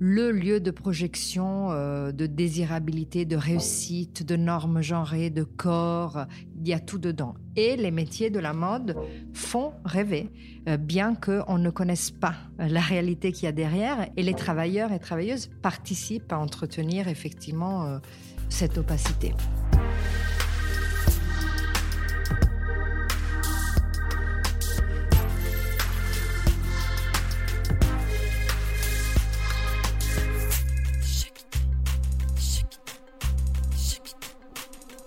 le lieu de projection euh, de désirabilité, de réussite, de normes genrées, de corps. Il y a tout dedans. Et les métiers de la mode font rêver, euh, bien qu'on ne connaisse pas la réalité qu'il y a derrière. Et les travailleurs et travailleuses participent à entretenir effectivement euh, cette opacité.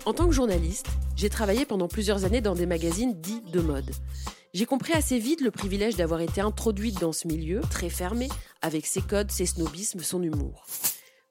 En tant que journaliste, j'ai travaillé pendant plusieurs années dans des magazines dits de mode. J'ai compris assez vite le privilège d'avoir été introduite dans ce milieu, très fermé, avec ses codes, ses snobismes, son humour.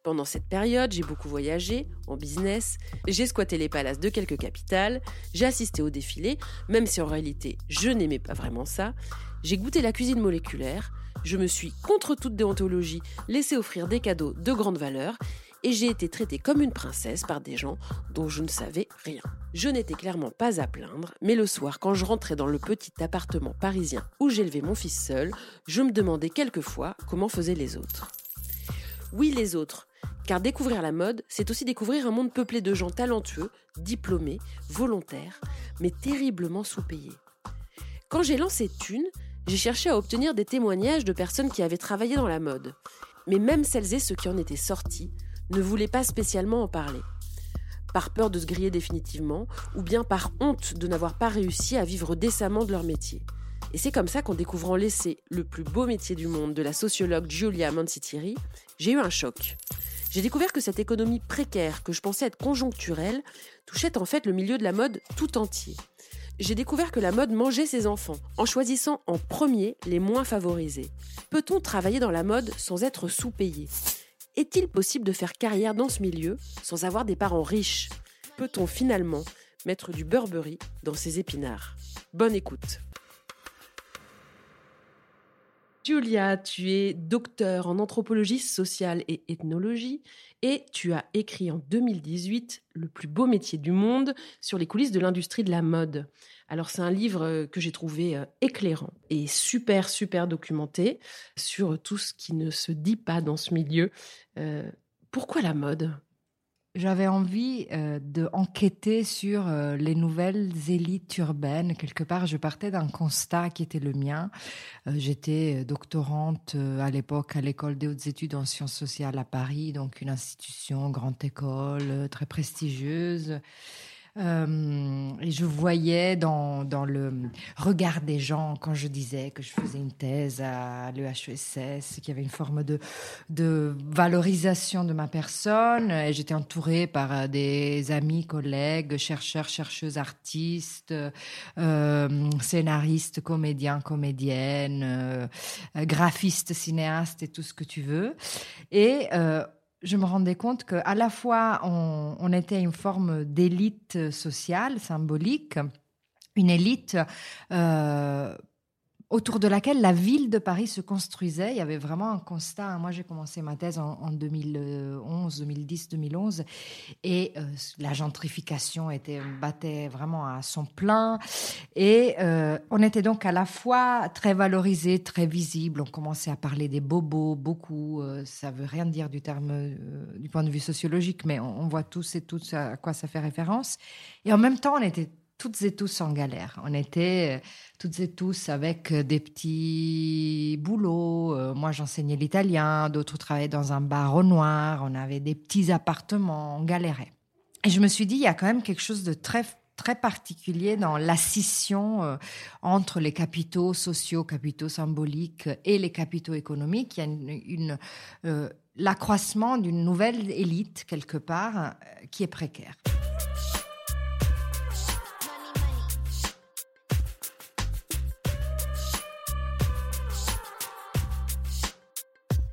Pendant cette période, j'ai beaucoup voyagé, en business, j'ai squatté les palaces de quelques capitales, j'ai assisté au défilé, même si en réalité je n'aimais pas vraiment ça, j'ai goûté la cuisine moléculaire, je me suis, contre toute déontologie, laissé offrir des cadeaux de grande valeur, et j'ai été traitée comme une princesse par des gens dont je ne savais rien. Je n'étais clairement pas à plaindre, mais le soir, quand je rentrais dans le petit appartement parisien où j'élevais mon fils seul, je me demandais quelquefois comment faisaient les autres. Oui, les autres, car découvrir la mode, c'est aussi découvrir un monde peuplé de gens talentueux, diplômés, volontaires, mais terriblement sous-payés. Quand j'ai lancé Thune, j'ai cherché à obtenir des témoignages de personnes qui avaient travaillé dans la mode. Mais même celles et ceux qui en étaient sortis ne voulaient pas spécialement en parler. Par peur de se griller définitivement, ou bien par honte de n'avoir pas réussi à vivre décemment de leur métier. Et c'est comme ça qu'en découvrant l'essai Le plus beau métier du monde de la sociologue Giulia Mancitieri, j'ai eu un choc. J'ai découvert que cette économie précaire, que je pensais être conjoncturelle, touchait en fait le milieu de la mode tout entier. J'ai découvert que la mode mangeait ses enfants, en choisissant en premier les moins favorisés. Peut-on travailler dans la mode sans être sous-payé? Est-il possible de faire carrière dans ce milieu sans avoir des parents riches? Peut-on finalement mettre du Burberry dans ses épinards? Bonne écoute. Julia, tu es docteur en anthropologie sociale et ethnologie et tu as écrit en 2018 Le plus beau métier du monde sur les coulisses de l'industrie de la mode. Alors c'est un livre euh, que j'ai trouvé euh, éclairant et super super documenté sur tout ce qui ne se dit pas dans ce milieu. Euh, pourquoi la mode? J'avais envie euh, de enquêter sur euh, les nouvelles élites urbaines. Quelque part, je partais d'un constat qui était le mien. Euh, J'étais doctorante euh, à l'époque à l'école des hautes études en sciences sociales à Paris, donc une institution, grande école, euh, très prestigieuse. Euh, et je voyais dans, dans le regard des gens quand je disais que je faisais une thèse à l'EHESS, qu'il y avait une forme de, de valorisation de ma personne. Et j'étais entourée par euh, des amis, collègues, chercheurs, chercheuses, artistes, euh, scénaristes, comédiens, comédiennes, graphistes, cinéastes et tout ce que tu veux. Et je me rendais compte qu'à la fois, on, était une forme d'élite sociale, symbolique, une élite euh, autour de laquelle la ville de Paris se construisait. Il y avait vraiment un constat. Moi, j'ai commencé ma thèse en, 2011, 2010, 2011, et euh, la gentrification était battait vraiment à son plein. Et euh, on était donc à la fois très valorisé, très visible. On commençait à parler des bobos beaucoup. Euh, ça veut rien dire du terme du point de vue sociologique, mais on, on voit tous et toutes à quoi ça fait référence. Et en même temps, on était toutes et tous en galère. On était euh, toutes et tous avec euh, des petits boulots. Euh, moi, j'enseignais l'italien, d'autres travaillaient dans un bar au noir. On avait des petits appartements, on galérait. Et je me suis dit, il y a quand même quelque chose de très très particulier dans la scission entre les capitaux sociaux, capitaux symboliques et les capitaux économiques. Il y a une, l'accroissement d'une nouvelle élite quelque part qui est précaire.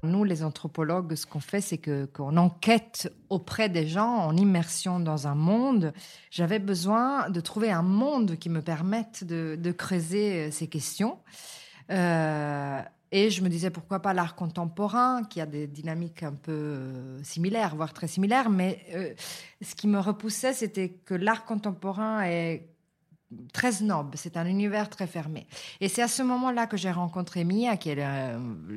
Nous, les anthropologues, ce qu'on fait, c'est qu'on enquête auprès des gens en immersion dans un monde. J'avais besoin de trouver un monde qui me permette de, creuser euh, ces questions. Euh, et je me disais pourquoi pas l'art contemporain, qui a des dynamiques un peu euh, similaires, voire très similaires. Mais ce qui me repoussait, c'était que l'art contemporain est très snob, c'est un univers très fermé. Et c'est à ce moment-là que j'ai rencontré Mia, qui est,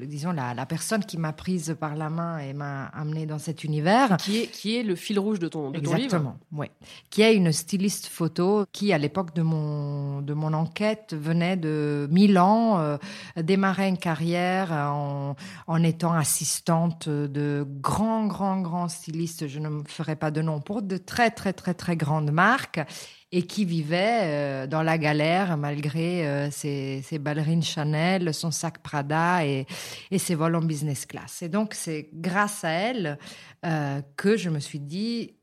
disons, la, la, personne qui m'a prise par la main et m'a amenée dans cet univers. Qui est, qui est le fil rouge de ton, de Exactement, ton livre. oui. Qui est une styliste photo qui, à l'époque de mon, de mon enquête, venait de Milan, euh, démarrait une carrière en, en étant assistante de grands, grands, grands stylistes, je ne me ferai pas de nom, pour de très, très, très, très grandes marques et qui vivait euh, dans la galère malgré euh, ses, ballerines Chanel, son sac Prada et, ses vols en business class. Et donc, c'est grâce à elle euh, que je me suis dit,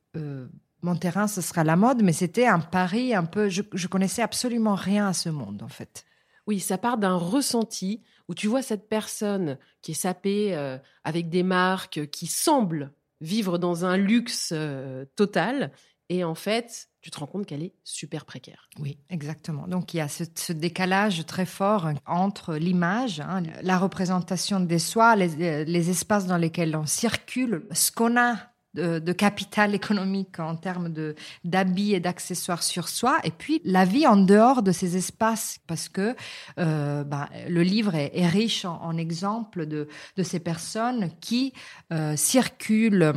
mon terrain, ce sera la mode, mais c'était un pari un peu, je, je connaissais absolument rien à ce monde, en fait. Oui, ça part d'un ressenti où tu vois cette personne qui est sapée avec des marques qui semblent vivre dans un luxe total et en fait, tu te rends compte qu'elle est super précaire. Oui, exactement. Donc il y a ce, décalage très fort entre l'image, hein, la représentation des soi, les, espaces dans lesquels on circule, ce qu'on a de, capital économique en termes de d'habits et d'accessoires sur soi, et puis la vie en dehors de ces espaces, parce que euh, bah, le livre est, riche en, exemples de, de ces personnes qui euh, circulent euh,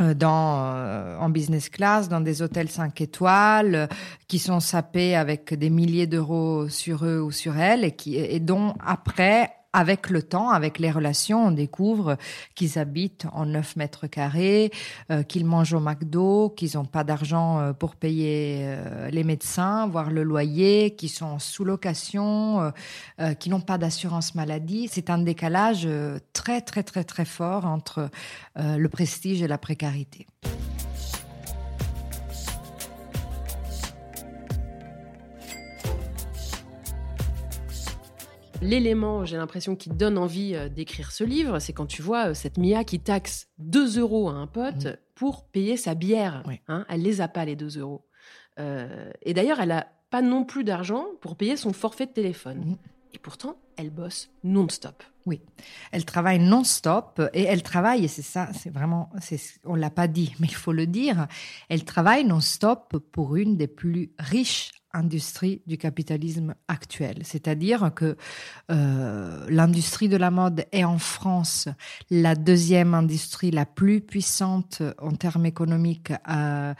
dans, euh, en business class, dans des hôtels 5 étoiles, euh, qui sont sapés avec des milliers d'euros sur eux ou sur elles, et, qui, et dont après avec le temps, avec les relations, on découvre qu'ils habitent en 9 mètres carrés, euh, qu'ils mangent au McDo, qu'ils n'ont pas d'argent euh, pour payer euh, les médecins, voire le loyer, qu'ils sont sous location, qu'ils n'ont pas d'assurance maladie. C'est un décalage très, très, très, très fort entre le prestige et la précarité. L'élément, j'ai l'impression, qui donne envie euh, d'écrire ce livre, c'est quand tu vois euh, cette Mia qui taxe 2 euros à un pote mmh. pour payer sa bière. Hein, elle les a pas, les 2 euros. Euh, et d'ailleurs, elle a pas non plus d'argent pour payer son forfait de téléphone. Mmh. Et pourtant, elle bosse non-stop. Oui, elle travaille non-stop et elle travaille, et c'est ça, c'est vraiment, on l'a pas dit, mais il faut le dire, elle travaille non-stop pour une des plus riches industries du capitalisme actuel. C'est-à-dire que euh, l'industrie de la mode est en France la deuxième industrie la plus puissante en termes économiques. Euh,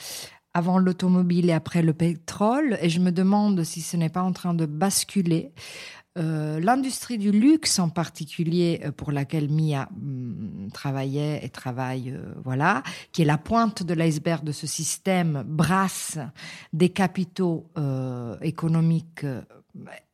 avant l'automobile et après le pétrole, et je me demande si ce n'est pas en train de basculer. Euh, l'industrie du luxe en particulier euh, pour laquelle Mia mm, travaillait et travaille, euh, voilà, qui est la pointe de l'iceberg de ce système, brasse des capitaux économiques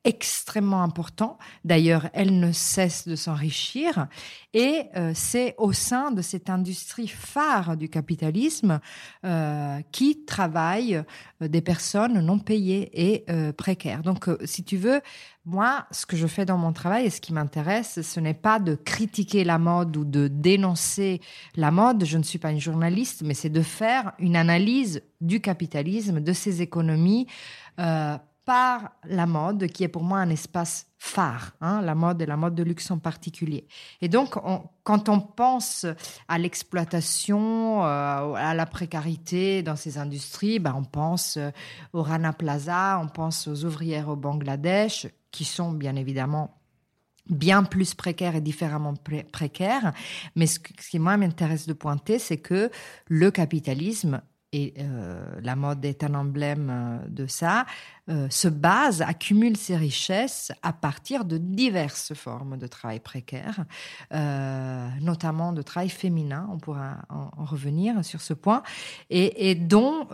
extrêmement important. D'ailleurs, elle ne cesse de s'enrichir. Et euh, c'est au sein de cette industrie phare du capitalisme euh, qui travaillent euh, des personnes non payées et précaires. Donc, si tu veux, moi, ce que je fais dans mon travail et ce qui m'intéresse, ce n'est pas de critiquer la mode ou de dénoncer la mode. Je ne suis pas une journaliste, mais c'est de faire une analyse du capitalisme, de ses économies par la mode, qui est pour moi un espace phare, hein, la mode et la mode de luxe en particulier. Et donc, quand on pense à l'exploitation, euh, à la précarité dans ces industries, ben, on pense euh, au Rana Plaza, on pense aux ouvrières au Bangladesh, qui sont bien évidemment bien plus précaires et différemment précaires. Mais ce, qui moi m'intéresse de pointer, c'est que le capitalisme et euh, la mode est un emblème de ça, euh, se base, accumule ses richesses à partir de diverses formes de travail précaire, notamment de travail féminin, on pourra en, revenir sur ce point, et, dont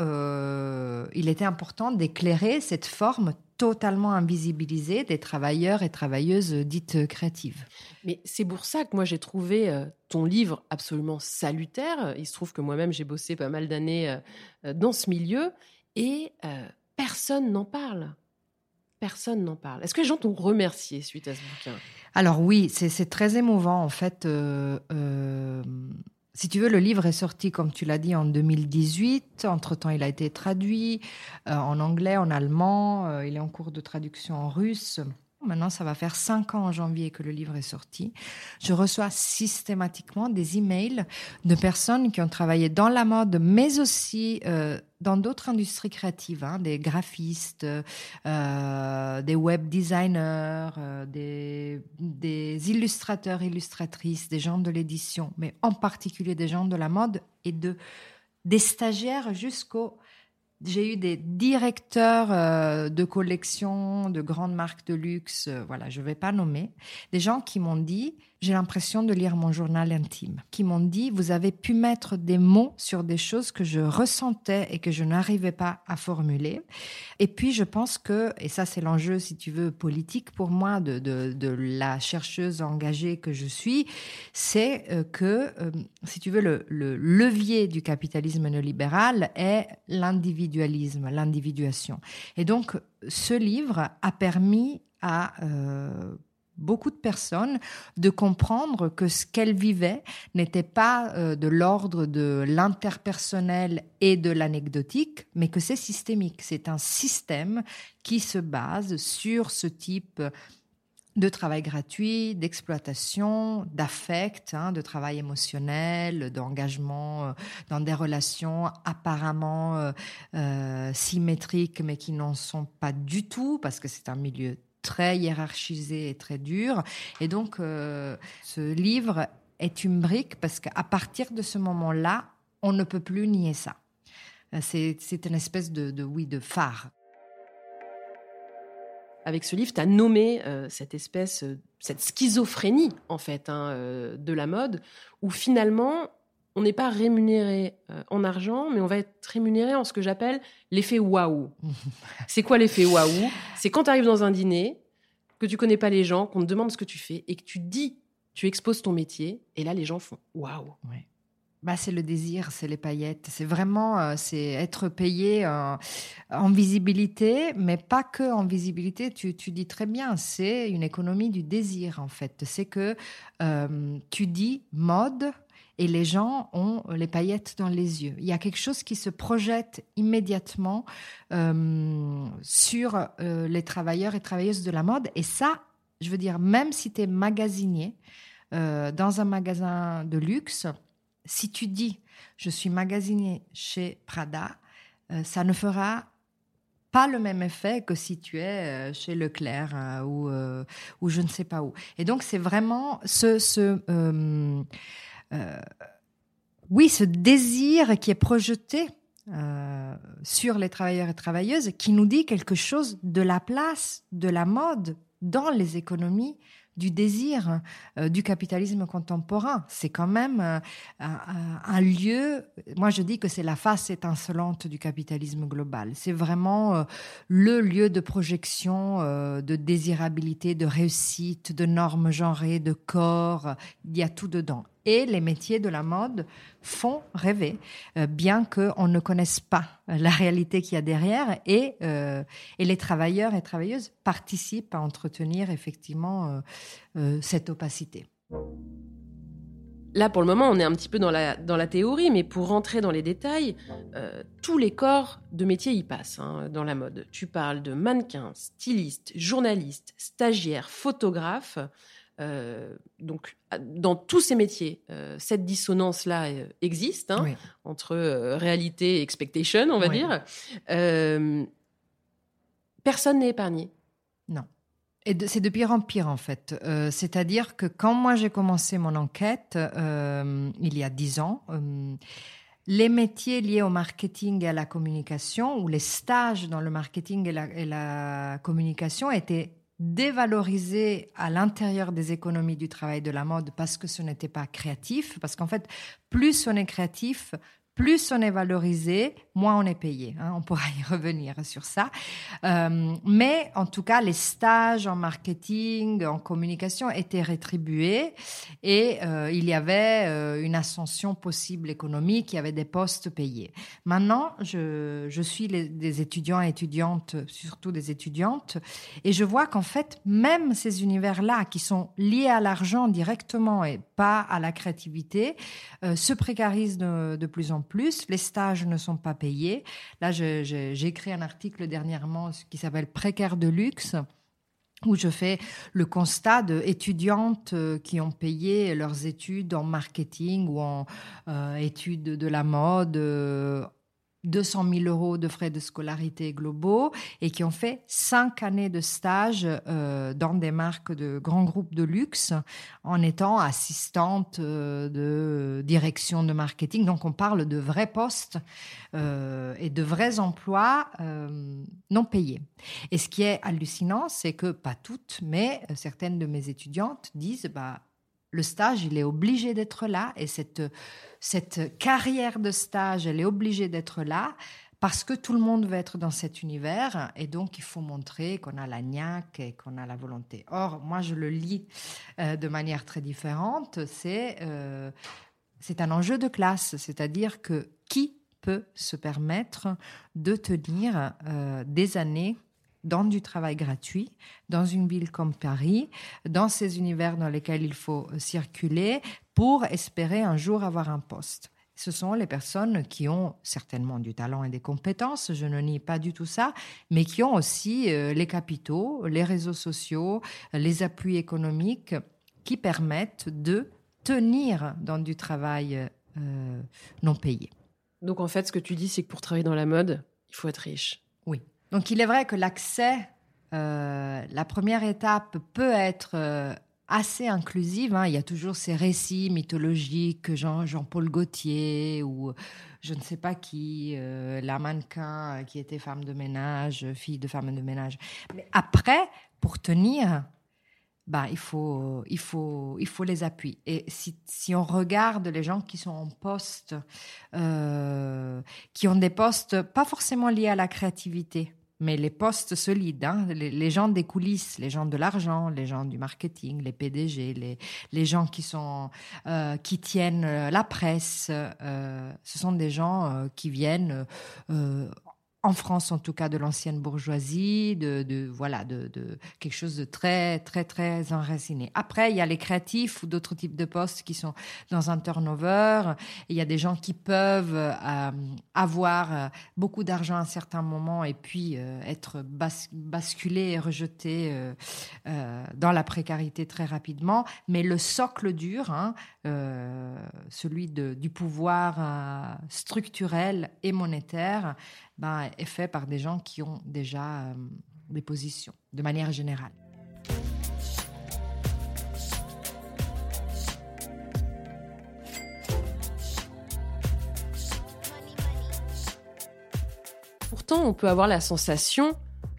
il était important d'éclairer cette forme totalement invisibilisée des travailleurs et travailleuses dites créatives. Mais c'est pour ça que moi j'ai trouvé euh, ton livre absolument salutaire. Il se trouve que moi-même j'ai bossé pas mal d'années euh, euh, dans ce milieu et personne n'en parle. Personne n'en parle. Est-ce que les gens t'ont remercié suite à ce bouquin? Alors oui, c'est très émouvant en fait. Si tu veux, le livre est sorti, comme tu l'as dit, en 2018. Entre-temps, il a été traduit en anglais, en allemand. il est en cours de traduction en russe. Maintenant, ça va faire cinq ans en janvier que le livre est sorti. Je reçois systématiquement des emails de personnes qui ont travaillé dans la mode, mais aussi euh, dans d'autres industries créatives, hein, des graphistes, euh, des web designers, euh, des, illustrateurs, illustratrices, des gens de l'édition, mais en particulier des gens de la mode et de des stagiaires jusqu'aux j'ai eu des directeurs euh, de collections de grandes marques de luxe, euh, voilà, je ne vais pas nommer, des gens qui m'ont dit j'ai l'impression de lire mon journal intime, qui m'ont dit, vous avez pu mettre des mots sur des choses que je ressentais et que je n'arrivais pas à formuler. Et puis, je pense que, et ça c'est l'enjeu, si tu veux, politique pour moi, de, de, de la chercheuse engagée que je suis, c'est euh, que, euh, si tu veux, le, le levier du capitalisme néolibéral est l'individualisme, l'individuation. Et donc, ce livre a permis à... Euh, beaucoup de personnes de comprendre que ce qu'elles vivaient n'était pas euh, de l'ordre de l'interpersonnel et de l'anecdotique, mais que c'est systémique. C'est un système qui se base sur ce type de travail gratuit, d'exploitation, d'affect, hein, de travail émotionnel, d'engagement euh, dans des relations apparemment euh, symétriques, mais qui n'en sont pas du tout, parce que c'est un milieu très hiérarchisé et très dur. Et donc, euh, ce livre est une brique parce qu'à partir de ce moment-là, on ne peut plus nier ça. Euh, c'est une espèce de, oui, de phare. Avec ce livre, tu as nommé euh, cette espèce, cette schizophrénie, en fait, hein, de la mode, où finalement, on n'est pas rémunéré en argent, mais on va être rémunéré en ce que j'appelle l'effet waouh. c'est quoi l'effet waouh? C'est quand tu arrives dans un dîner, que tu connais pas les gens, qu'on te demande ce que tu fais et que tu dis, tu exposes ton métier, et là les gens font waouh. Bah, c'est le désir, c'est les paillettes. C'est vraiment, euh, c'est être payé euh, en visibilité, mais pas que en visibilité. Tu, tu dis très bien, c'est une économie du désir en fait. C'est que euh, tu dis mode, et les gens ont les paillettes dans les yeux. Il y a quelque chose qui se projette immédiatement euh, sur euh, les travailleurs et travailleuses de la mode. Et ça, je veux dire, même si tu es magasinier euh, dans un magasin de luxe, si tu dis je suis magasinier chez Prada, ça ne fera pas le même effet que si tu es chez Leclerc ou, ou je ne sais pas où. Et donc c'est vraiment ce, ce euh, oui, ce désir qui est projeté euh, sur les travailleurs et travailleuses, qui nous dit quelque chose de la place de la mode dans les économies du désir euh, du capitalisme contemporain. C'est quand même un, lieu, moi je dis que c'est la face étincelante du capitalisme global. C'est vraiment le lieu de projection, de désirabilité, de réussite, de normes genrées, de corps. Il y a tout dedans et les métiers de la mode font rêver, euh, bien qu'on ne connaisse pas la réalité qu'il y a derrière. Et, euh, et, les travailleurs et travailleuses participent à entretenir effectivement euh, cette opacité. Là, pour le moment, on est un petit peu dans la, dans la théorie, mais pour rentrer dans les détails, tous les corps de métier y passent hein, dans la mode. Tu parles de mannequins, stylistes, journalistes, stagiaires, photographes. Euh, donc, dans tous ces métiers, euh, cette dissonance-là existe hein, entre réalité et expectation, on va dire. personne n'est épargné. Non. Et c'est de pire en pire en fait. Euh, c'est-à-dire que quand moi j'ai commencé mon enquête euh, il y a dix ans, euh, les métiers liés au marketing et à la communication, ou les stages dans le marketing et la, et la communication étaient dévalorisés à l'intérieur des économies du travail de la mode parce que ce n'était pas créatif, parce qu'en fait, plus on est créatif, plus on est valorisé, moins on est payé. Hein. on pourra y revenir sur ça. Euh, mais en tout cas, les stages en marketing, en communication étaient rétribués et euh, il y avait euh, une ascension possible économique, il y avait des postes payés. Maintenant, je, suis des étudiants et étudiantes, surtout des étudiantes, et je vois qu'en fait, même ces univers-là qui sont liés à l'argent directement et pas à la créativité, se précarisent de, de plus en plus. Les stages ne sont pas payés. Là, j'ai écrit un article dernièrement qui s'appelle Précaire de luxe où je fais le constat d'étudiantes euh, qui ont payé leurs études en marketing ou en euh, études de la mode euh, 200 000 euros de frais de scolarité globaux et qui ont fait cinq années de stage euh, dans des marques de grands groupes de luxe en étant assistante euh, de direction de marketing. Donc on parle de vrais postes euh, et de vrais emplois non payés. Et ce qui est hallucinant, c'est que pas toutes, mais certaines de mes étudiantes disent bah le stage, il est obligé d'être là et cette, cette carrière de stage, elle est obligée d'être là parce que tout le monde veut être dans cet univers et donc il faut montrer qu'on a la niaque et qu'on a la volonté. Or, moi, je le lis euh, de manière très différente. C'est euh, c'est un enjeu de classe, c'est-à-dire que qui peut se permettre de tenir euh, des années dans du travail gratuit, dans une ville comme Paris, dans ces univers dans lesquels il faut circuler pour espérer un jour avoir un poste. Ce sont les personnes qui ont certainement du talent et des compétences, je ne nie pas du tout ça, mais qui ont aussi euh, les capitaux, les réseaux sociaux, les appuis économiques qui permettent de tenir dans du travail euh, non payé. Donc en fait, ce que tu dis, c'est que pour travailler dans la mode, il faut être riche. Oui. Donc il est vrai que l'accès, euh, la première étape peut être euh, assez inclusive. Hein. Il y a toujours ces récits mythologiques, Jean, Jean-Paul Gaultier ou je ne sais pas qui, euh, la mannequin qui était femme de ménage, fille de femme de ménage. Mais après, pour tenir, bah, il, faut, il, faut, il faut les appuis. Et si on regarde les gens qui sont en poste, qui ont des postes pas forcément liés à la créativité, mais les postes solides, les, gens des coulisses, les gens de l'argent, les gens du marketing, les PDG, les, les gens qui sont euh, qui tiennent euh, la presse, euh, ce sont des gens qui viennent en France en tout cas de l'ancienne bourgeoisie, de, voilà, de, quelque chose de très très très enraciné. Après, il y a les créatifs ou d'autres types de postes qui sont dans un turnover. Il y a des gens qui peuvent euh, avoir euh, beaucoup d'argent à un certain moment et puis euh, être basculés et rejetés dans la précarité très rapidement. Mais le socle dur, hein, celui du pouvoir structurel et monétaire, ben, est fait par des gens qui ont déjà euh, des positions, de manière générale. Pourtant, on peut avoir la sensation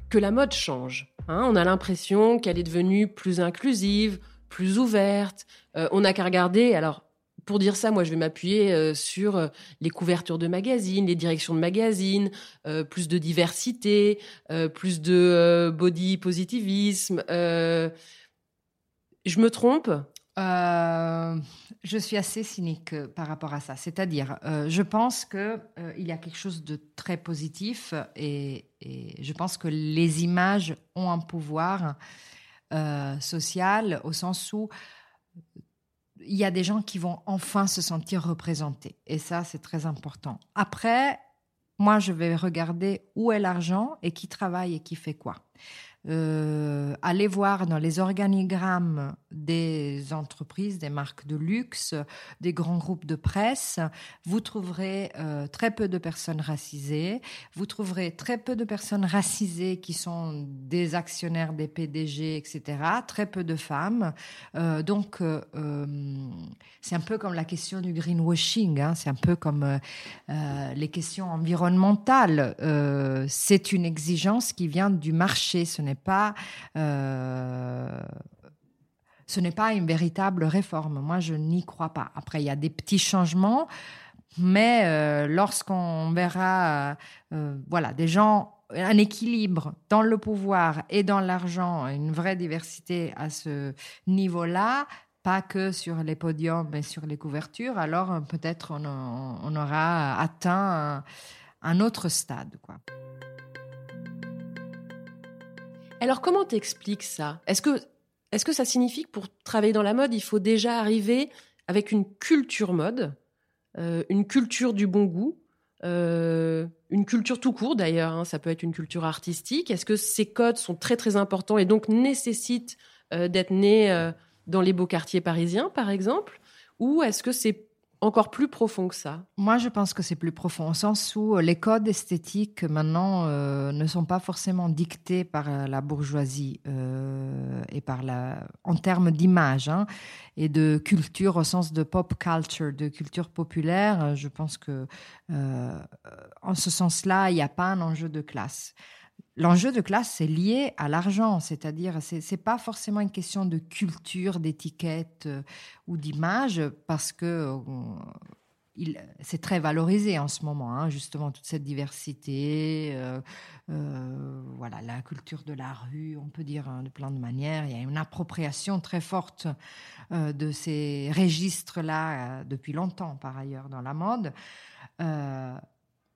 que la mode change. Hein. on a l'impression qu'elle est devenue plus inclusive, plus ouverte. Euh, on n'a qu'à regarder, alors pour dire ça, moi, je vais m'appuyer euh, sur euh, les couvertures de magazines, les directions de magazines, euh, plus de diversité, plus de body positivisme. je me trompe? Je suis assez cynique par rapport à ça. C'est-à-dire, je pense que il y a quelque chose de très positif et, et, je pense que les images ont un pouvoir social au sens où il y a des gens qui vont enfin se sentir représentés. Et ça, c'est très important. Après, moi, je vais regarder où est l'argent et qui travaille et qui fait quoi. Euh, allez voir dans les organigrammes des entreprises, des marques de luxe, des grands groupes de presse, vous trouverez euh, très peu de personnes racisées, vous trouverez très peu de personnes racisées qui sont des actionnaires, des PDG, etc., très peu de femmes. Euh, donc, c'est un peu comme la question du greenwashing, hein, c'est un peu comme les questions environnementales. c'est une exigence qui vient du marché, ce n'est pas euh, ce n'est pas une véritable réforme. Moi, je n'y crois pas. Après, il y a des petits changements, mais euh, lorsqu'on verra, euh, voilà, des gens, un équilibre dans le pouvoir et dans l'argent, une vraie diversité à ce niveau-là, pas que sur les podiums, mais sur les couvertures, alors peut-être on, aura atteint un, un autre stade, quoi. Alors comment t'expliques ça? Est-ce que, est que ça signifie que pour travailler dans la mode, il faut déjà arriver avec une culture mode, euh, une culture du bon goût, euh, une culture tout court d'ailleurs, hein, ça peut être une culture artistique? Est-ce que ces codes sont très très importants et donc nécessitent euh, d'être nés dans les beaux quartiers parisiens par exemple? Ou est-ce que c'est encore plus profond que ça Moi, je pense que c'est plus profond, au sens où euh, les codes esthétiques maintenant euh, ne sont pas forcément dictés par euh, la bourgeoisie et par la, en termes d'image hein, et de culture au sens de pop culture, de culture populaire. Je pense que en ce sens-là, il n'y a pas un enjeu de classe. L'enjeu de classe, c'est lié à l'argent, c'est-à-dire c'est n'est pas forcément une question de culture, d'étiquette euh, ou d'image, parce que euh, c'est très valorisé en ce moment, hein, justement toute cette diversité, euh, voilà la culture de la rue, on peut dire hein, de plein de manières. Il y a une appropriation très forte de ces registres-là depuis longtemps, par ailleurs, dans la mode.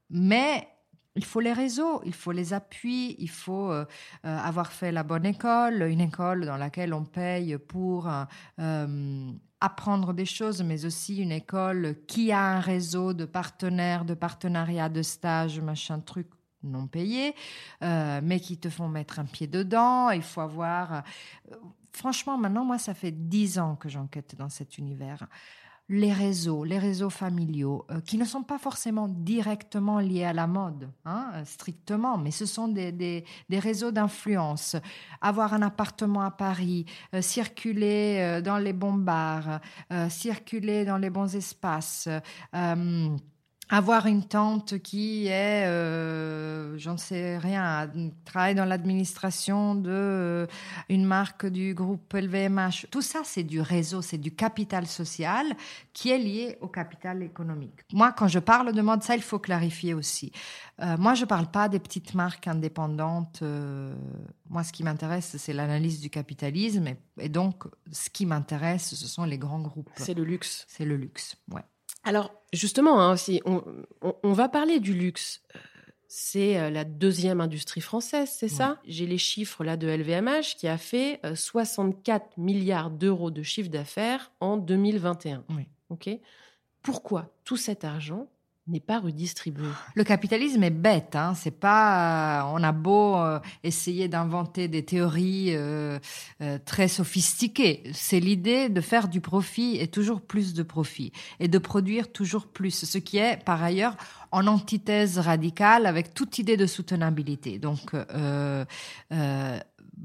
mais il faut les réseaux, il faut les appuis, il faut euh, euh, avoir fait la bonne école, une école dans laquelle on paye pour euh, apprendre des choses, mais aussi une école qui a un réseau de partenaires, de partenariats, de stages, machin truc non payés, mais qui te font mettre un pied dedans. Il faut avoir... franchement, maintenant, moi, ça fait dix ans que j'enquête dans cet univers les réseaux, les réseaux familiaux, euh, qui ne sont pas forcément directement liés à la mode, hein, euh, strictement, mais ce sont des, réseaux d'influence. Avoir un appartement à Paris, euh, circuler dans les bons bars, circuler dans les bons espaces avoir une tante qui est, euh, j'en sais rien, travaille dans l'administration de euh, une marque du groupe LVMH. Tout ça, c'est du réseau, c'est du capital social qui est lié au capital économique. Moi, quand je parle de mode, ça, il faut clarifier aussi. Euh, moi, je parle pas des petites marques indépendantes. moi, ce qui m'intéresse, c'est l'analyse du capitalisme, et, et donc, ce qui m'intéresse, ce sont les grands groupes. C'est le luxe. C'est le luxe, ouais. Alors, justement, hein, si on, va parler du luxe. Euh, c'est euh, la deuxième industrie française, c'est ça? J'ai les chiffres là de LVMH qui a fait 64 euh, milliards d'euros de chiffre d'affaires en 2021. Oui. Ok? Pourquoi tout cet argent n'est pas redistribué. Le capitalisme est bête, hein. C'est pas, euh, on a beau euh, essayer d'inventer des théories euh, très sophistiquées, c'est l'idée de faire du profit et toujours plus de profit et de produire toujours plus, ce qui est par ailleurs en antithèse radicale avec toute idée de soutenabilité. Donc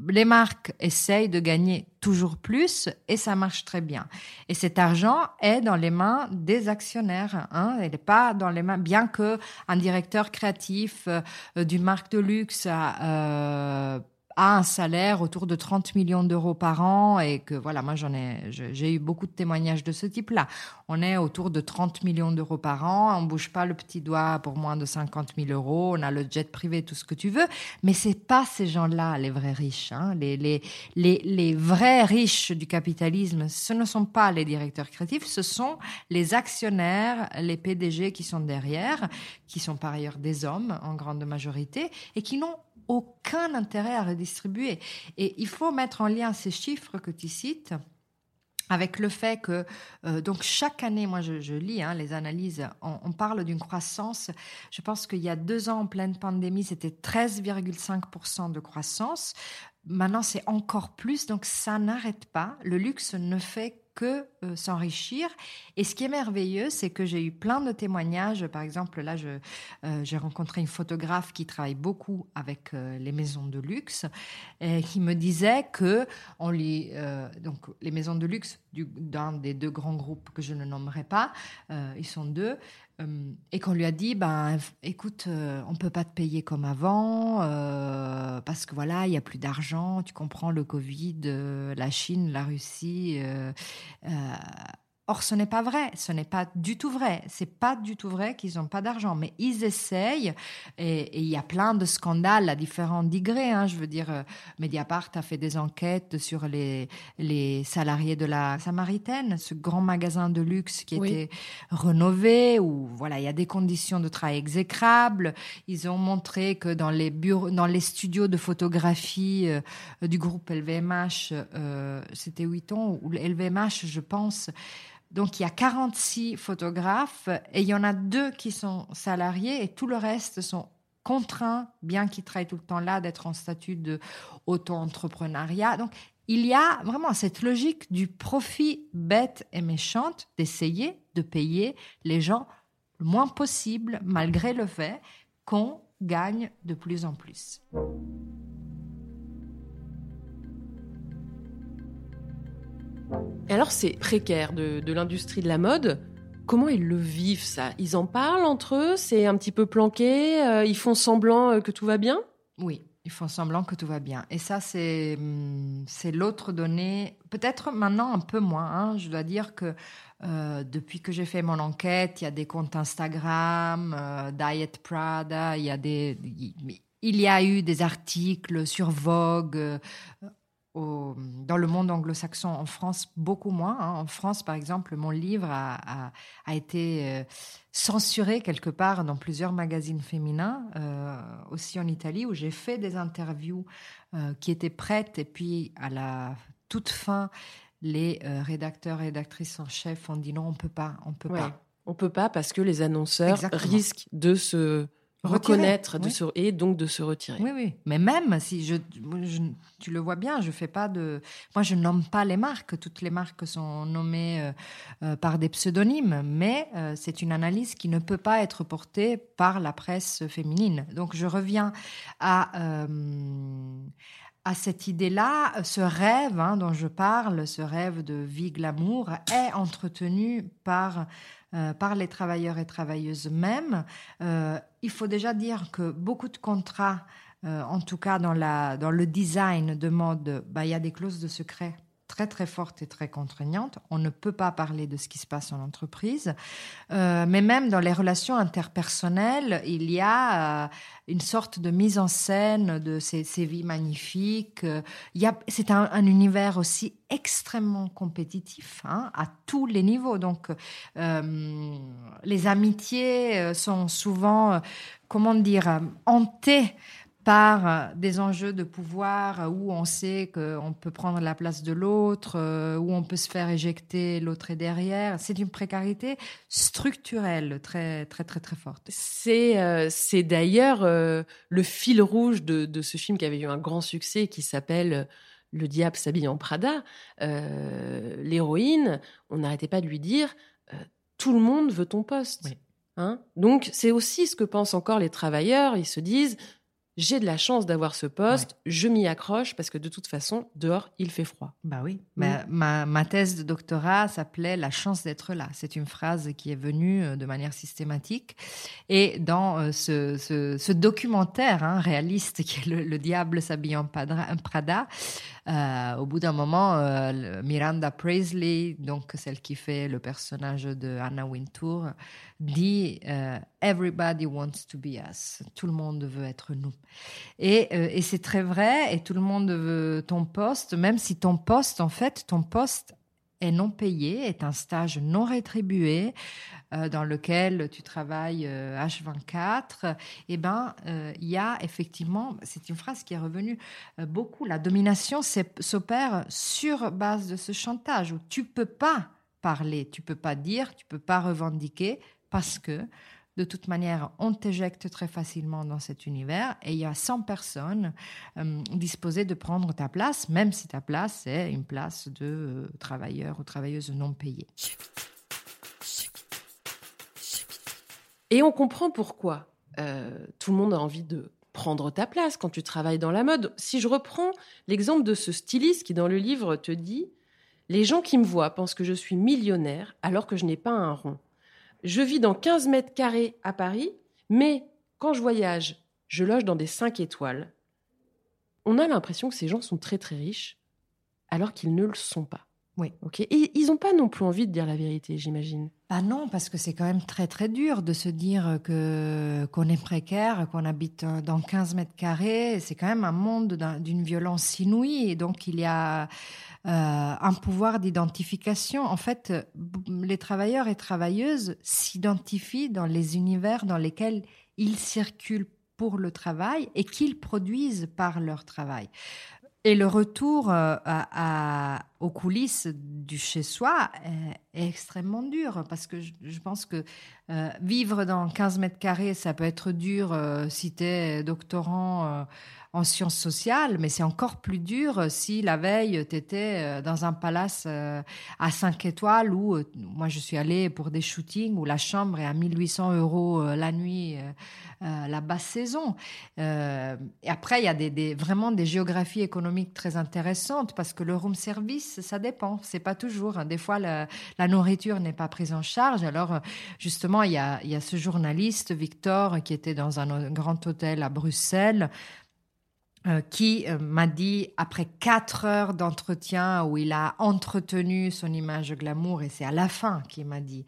les marques essayent de gagner toujours plus et ça marche très bien. Et cet argent est dans les mains des actionnaires. Hein, il n'est pas dans les mains, bien que un directeur créatif euh, d'une marque de luxe euh, a un salaire autour de 30 millions d'euros par an et que voilà, moi j'en ai, j'ai eu beaucoup de témoignages de ce type-là. On est autour de 30 millions d'euros par an, on bouge pas le petit doigt pour moins de 50 000 euros, on a le jet privé, tout ce que tu veux, mais c'est pas ces gens-là les vrais riches. Hein. Les, les, les, les vrais riches du capitalisme, ce ne sont pas les directeurs créatifs, ce sont les actionnaires, les PDG qui sont derrière, qui sont par ailleurs des hommes en grande majorité et qui n'ont aucun intérêt à redistribuer. Et il faut mettre en lien ces chiffres que tu cites avec le fait que donc chaque année, moi je, lis hein, les analyses, on, on parle d'une croissance. Je pense qu'il y a deux ans en pleine pandémie, c'était 13,5% de croissance. Maintenant, c'est encore plus, donc ça n'arrête pas. Le luxe ne fait que euh, s'enrichir. Et ce qui est merveilleux, c'est que j'ai eu plein de témoignages. Par exemple, là, euh, j'ai rencontré une photographe qui travaille beaucoup avec euh, les maisons de luxe, et qui me disait que on donc les maisons de luxe d'un des deux grands groupes que je ne nommerai pas, ils sont deux, et qu'on lui a dit, ben, écoute, on peut pas te payer comme avant parce que voilà, il y a plus d'argent. Tu comprends le Covid, la Chine, la Russie. Or, ce n'est pas vrai, ce n'est pas du tout vrai. C'est pas du tout vrai qu'ils n'ont pas d'argent, mais ils essayent. Et il y a plein de scandales à différents degrés. Hein. Je veux dire, euh, Mediapart a fait des enquêtes sur les, les salariés de la Samaritaine, ce grand magasin de luxe qui était rénové, où voilà, il y a des conditions de travail exécrables. Ils ont montré que dans les bureaux, dans les studios de photographie euh, du groupe LVMH, euh, c'était ans ou LVMH, je pense donc il y a 46 photographes et il y en a deux qui sont salariés et tout le reste sont contraints, bien qu'ils travaillent tout le temps là, d'être en statut de auto-entrepreneuriat. Donc il y a vraiment cette logique du profit bête et méchante d'essayer de payer les gens le moins possible malgré le fait qu'on gagne de plus en plus. Alors, c'est précaire de, l'industrie de la mode. Comment ils le vivent, ça? Ils en parlent entre eux? C'est un petit peu planqué euh, Ils font semblant euh, que tout va bien? Oui, ils font semblant que tout va bien. Et ça, c'est hum, l'autre donnée. Peut-être maintenant un peu moins. Hein. Je dois dire que euh, depuis que j'ai fait mon enquête, il y a des comptes Instagram, Diet Prada, il y a des, il y a eu des articles sur Vogue dans le monde anglo-saxon. En France, beaucoup moins. Hein. En France, par exemple, mon livre a, été euh, censuré quelque part dans plusieurs magazines féminins, euh, aussi en Italie, où j'ai fait des interviews euh, qui étaient prêtes. Et puis, à la toute fin, les rédacteurs et rédactrices en chef ont dit non, on peut pas, on peut pas. On peut pas parce que les annonceurs risquent de se reconnaître de se, et donc de se retirer. Oui, oui. Mais même si je, tu le vois bien, je fais pas de, moi je nomme pas les marques. Toutes les marques sont nommées euh, euh, par des pseudonymes, mais euh, c'est une analyse qui ne peut pas être portée par la presse féminine. Donc je reviens à à cette idée-là, ce rêve hein, dont je parle, ce rêve de vie glamour, est entretenu par euh, par les travailleurs et travailleuses mêmes. Euh, il faut déjà dire que beaucoup de contrats, euh, en tout cas dans, la, dans le design de mode, bah, il y a des clauses de secret très très forte et très contraignante. On ne peut pas parler de ce qui se passe en entreprise, euh, mais même dans les relations interpersonnelles, il y a euh, une sorte de mise en scène de ces, vies magnifiques. Il y a, c'est un, univers aussi extrêmement compétitif hein, à tous les niveaux. Donc, euh, les amitiés sont souvent, comment dire, hantées par euh, des enjeux de pouvoir euh, où on sait qu'on peut prendre la place de l'autre, euh, où on peut se faire éjecter, l'autre est derrière. C'est une précarité structurelle très très très très forte. C'est c'est d'ailleurs le fil rouge de, de, ce film qui avait eu un grand succès qui s'appelle Le diable s'habille en Prada. L'héroïne, on n'arrêtait pas de lui dire tout le monde veut ton poste. Hein? Donc c'est aussi ce que pensent encore les travailleurs. Ils se disent j'ai de la chance d'avoir ce poste, je m'y accroche parce que de toute façon, dehors, il fait froid. Bah oui. Ma, ma, thèse de doctorat s'appelait La chance d'être là. C'est une phrase qui est venue euh, de manière systématique. Et dans euh, ce, ce, documentaire hein, réaliste qui est le, Diable s'habille en Prada, euh, au bout d'un moment, Miranda Priestley, donc celle qui fait le personnage de Anna Wintour, dit Everybody wants to be us. Tout le monde veut être nous. Euh, et c'est très vrai, et tout le monde veut ton poste, même si ton poste, en fait, ton poste est non payé, est un stage non rétribué euh, dans lequel tu travailles H24, eh ben, il y a effectivement, c'est une phrase qui est revenue beaucoup, la domination s'opère sur base de ce chantage où tu peux pas parler, tu peux pas dire, tu peux pas revendiquer parce que de toute manière, on t'éjecte très facilement dans cet univers et il y a 100 personnes euh, disposées de prendre ta place, même si ta place est une place de euh, travailleur ou travailleuse non payée. Et on comprend pourquoi euh, tout le monde a envie de prendre ta place quand tu travailles dans la mode. Si je reprends l'exemple de ce styliste qui dans le livre te dit Les gens qui me voient pensent que je suis millionnaire alors que je n'ai pas un rond je vis dans 15 mètres carrés à Paris, mais quand je voyage, je loge dans des 5 étoiles. On a l'impression que ces gens sont très très riches, alors qu'ils ne le sont pas. Oui. Ok? Et ils n'ont pas non plus envie de dire la vérité, j'imagine? Ah non, parce que c'est quand même très très dur de se dire qu'on est précaire, qu'on habite dans 15 mètres carrés. C'est quand même un monde d'une violence inouïe. Et donc il y a euh, un pouvoir d'identification. En fait, les travailleurs et travailleuses s'identifient dans les univers dans lesquels ils circulent pour le travail et qu'ils produisent par leur travail. Et le retour euh, à, aux coulisses du chez-soi est, extrêmement dur. Parce que je, pense que euh, vivre dans 15 mètres carrés, ça peut être dur si tu es doctorant en sciences sociales, mais c'est encore plus dur si la veille, tu étais euh, dans un palace euh, à 5 étoiles où, euh, moi je suis allée pour des shootings où la chambre est à 1800 euros la nuit, la basse saison. et après, il y a des, vraiment des géographies économiques très intéressantes parce que le room service, ça dépend. C'est pas toujours. Hein. Des fois, la, nourriture n'est pas prise en charge. Alors, justement, il y a, il y a ce journaliste, Victor, qui était dans un grand hôtel à Bruxelles. Euh, qui euh, m'a dit, après quatre heures d'entretien où il a entretenu son image glamour, et c'est à la fin qu'il m'a dit,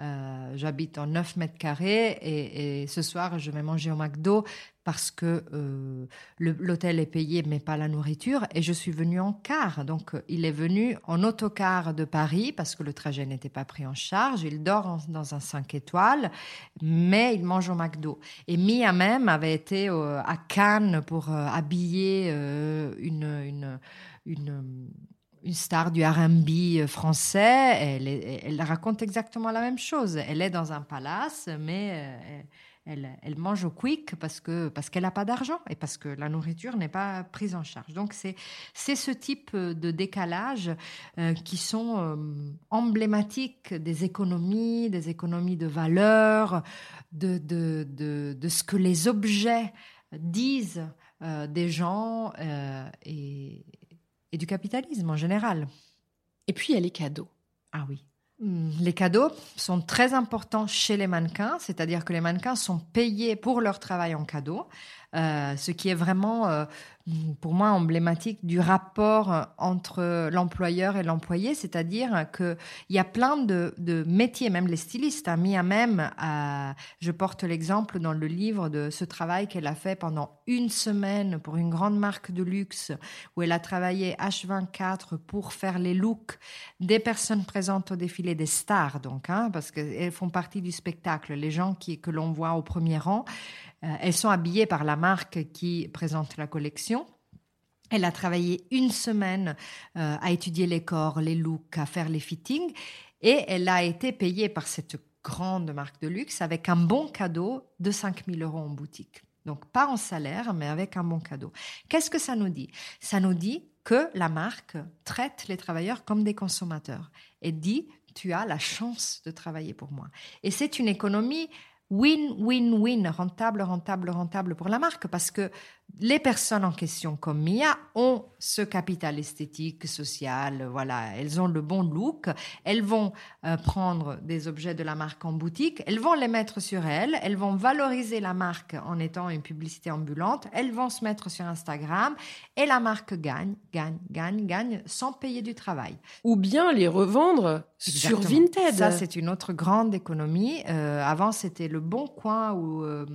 euh, j'habite en 9 mètres carrés et, ce soir, je vais manger au McDo parce que euh, l'hôtel est payé, mais pas la nourriture. Et je suis venue en car. Donc, il est venu en autocar de Paris parce que le trajet n'était pas pris en charge. Il dort dans un 5 étoiles, mais il mange au McDo. Et Mia même avait été euh, à Cannes pour habiller une, une, une star du R&B français. Elle, elle, raconte exactement la même chose. Elle est dans un palace, mais euh, elle, elle mange au quick parce que parce qu'elle n'a pas d'argent et parce que la nourriture n'est pas prise en charge. Donc c'est c'est ce type de décalage euh, qui sont euh, emblématiques des économies, des économies de valeur, de de, de, de ce que les objets disent des gens et et du capitalisme en général. Et puis il y a les cadeaux. Ah oui. Les cadeaux sont très importants chez les mannequins, c'est-à-dire que les mannequins sont payés pour leur travail en cadeau, euh, ce qui est vraiment euh, pour moi emblématique du rapport entre l'employeur et l'employé, c'est-à-dire qu'il y a plein de, métiers, même les stylistes, hein, mis à même, je porte l'exemple dans le livre de ce travail qu'elle a fait pendant une semaine pour une grande marque de luxe, où elle a travaillé H24 pour faire les looks des personnes présentes au défilé des stars, donc, hein, parce qu'elles font partie du spectacle, les gens qui, que l'on voit au premier rang. Euh, elles sont habillées par la marque qui présente la collection. Elle a travaillé une semaine euh, à étudier les corps, les looks, à faire les fittings, et elle a été payée par cette grande marque de luxe avec un bon cadeau de 5000 euros en boutique. Donc pas en salaire, mais avec un bon cadeau. Qu'est-ce que ça nous dit? Ça nous dit que la marque traite les travailleurs comme des consommateurs et dit tu as la chance de travailler pour moi. Et c'est une économie win, win, win, rentable, rentable, rentable pour la marque parce que les personnes en question comme Mia ont ce capital esthétique, social, voilà, elles ont le bon look, elles vont euh, prendre des objets de la marque en boutique, elles vont les mettre sur elles, elles vont valoriser la marque en étant une publicité ambulante, elles vont se mettre sur Instagram. Et la marque gagne, gagne, gagne, gagne sans payer du travail. Ou bien les revendre sur Vinted. Ça, c'est une autre grande économie. Euh, avant, c'était le bon coin où... Euh,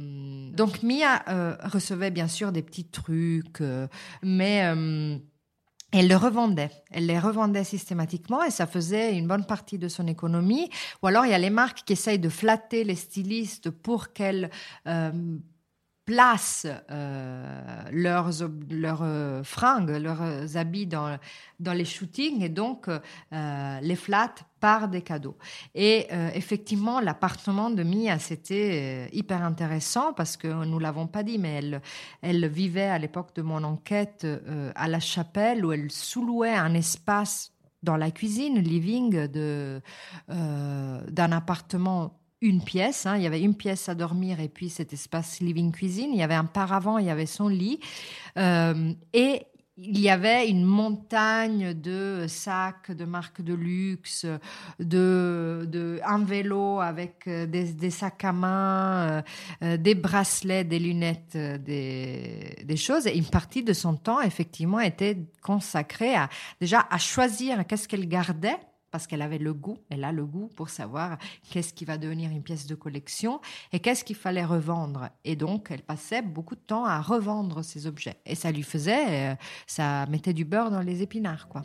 donc Mia recevait bien sûr des petits trucs, euh, mais euh, elle les revendait. Elle les revendait systématiquement et ça faisait une bonne partie de son économie. Ou alors il y a les marques qui essayent de flatter les stylistes pour qu'elles euh, placent euh, leurs, leurs euh, fringues, leurs habits dans, dans les shootings et donc euh, les flattent par des cadeaux. Et effectivement, l'appartement de Mia, c'était hyper intéressant parce que nous l'avons pas dit, mais elle, elle vivait à l'époque de mon enquête à la chapelle où elle sous-louait un espace dans la cuisine, living de d'un appartement une pièce. Hein. Il y avait une pièce à dormir et puis cet espace living cuisine. Il y avait un paravent, il y avait son lit. Euh, et il y avait une montagne de sacs de marques de luxe, de, un vélo avec euh, des, sacs à main, euh, des bracelets, des lunettes, des, des, choses. Et une partie de son temps, effectivement, était consacrée à déjà à choisir qu'est-ce qu'elle gardait parce qu'elle avait le goût, elle a le goût pour savoir qu'est-ce qui va devenir une pièce de collection et qu'est-ce qu'il fallait revendre. Et donc, elle passait beaucoup de temps à revendre ces objets. Et ça lui faisait, euh, ça mettait du beurre dans les épinards, quoi.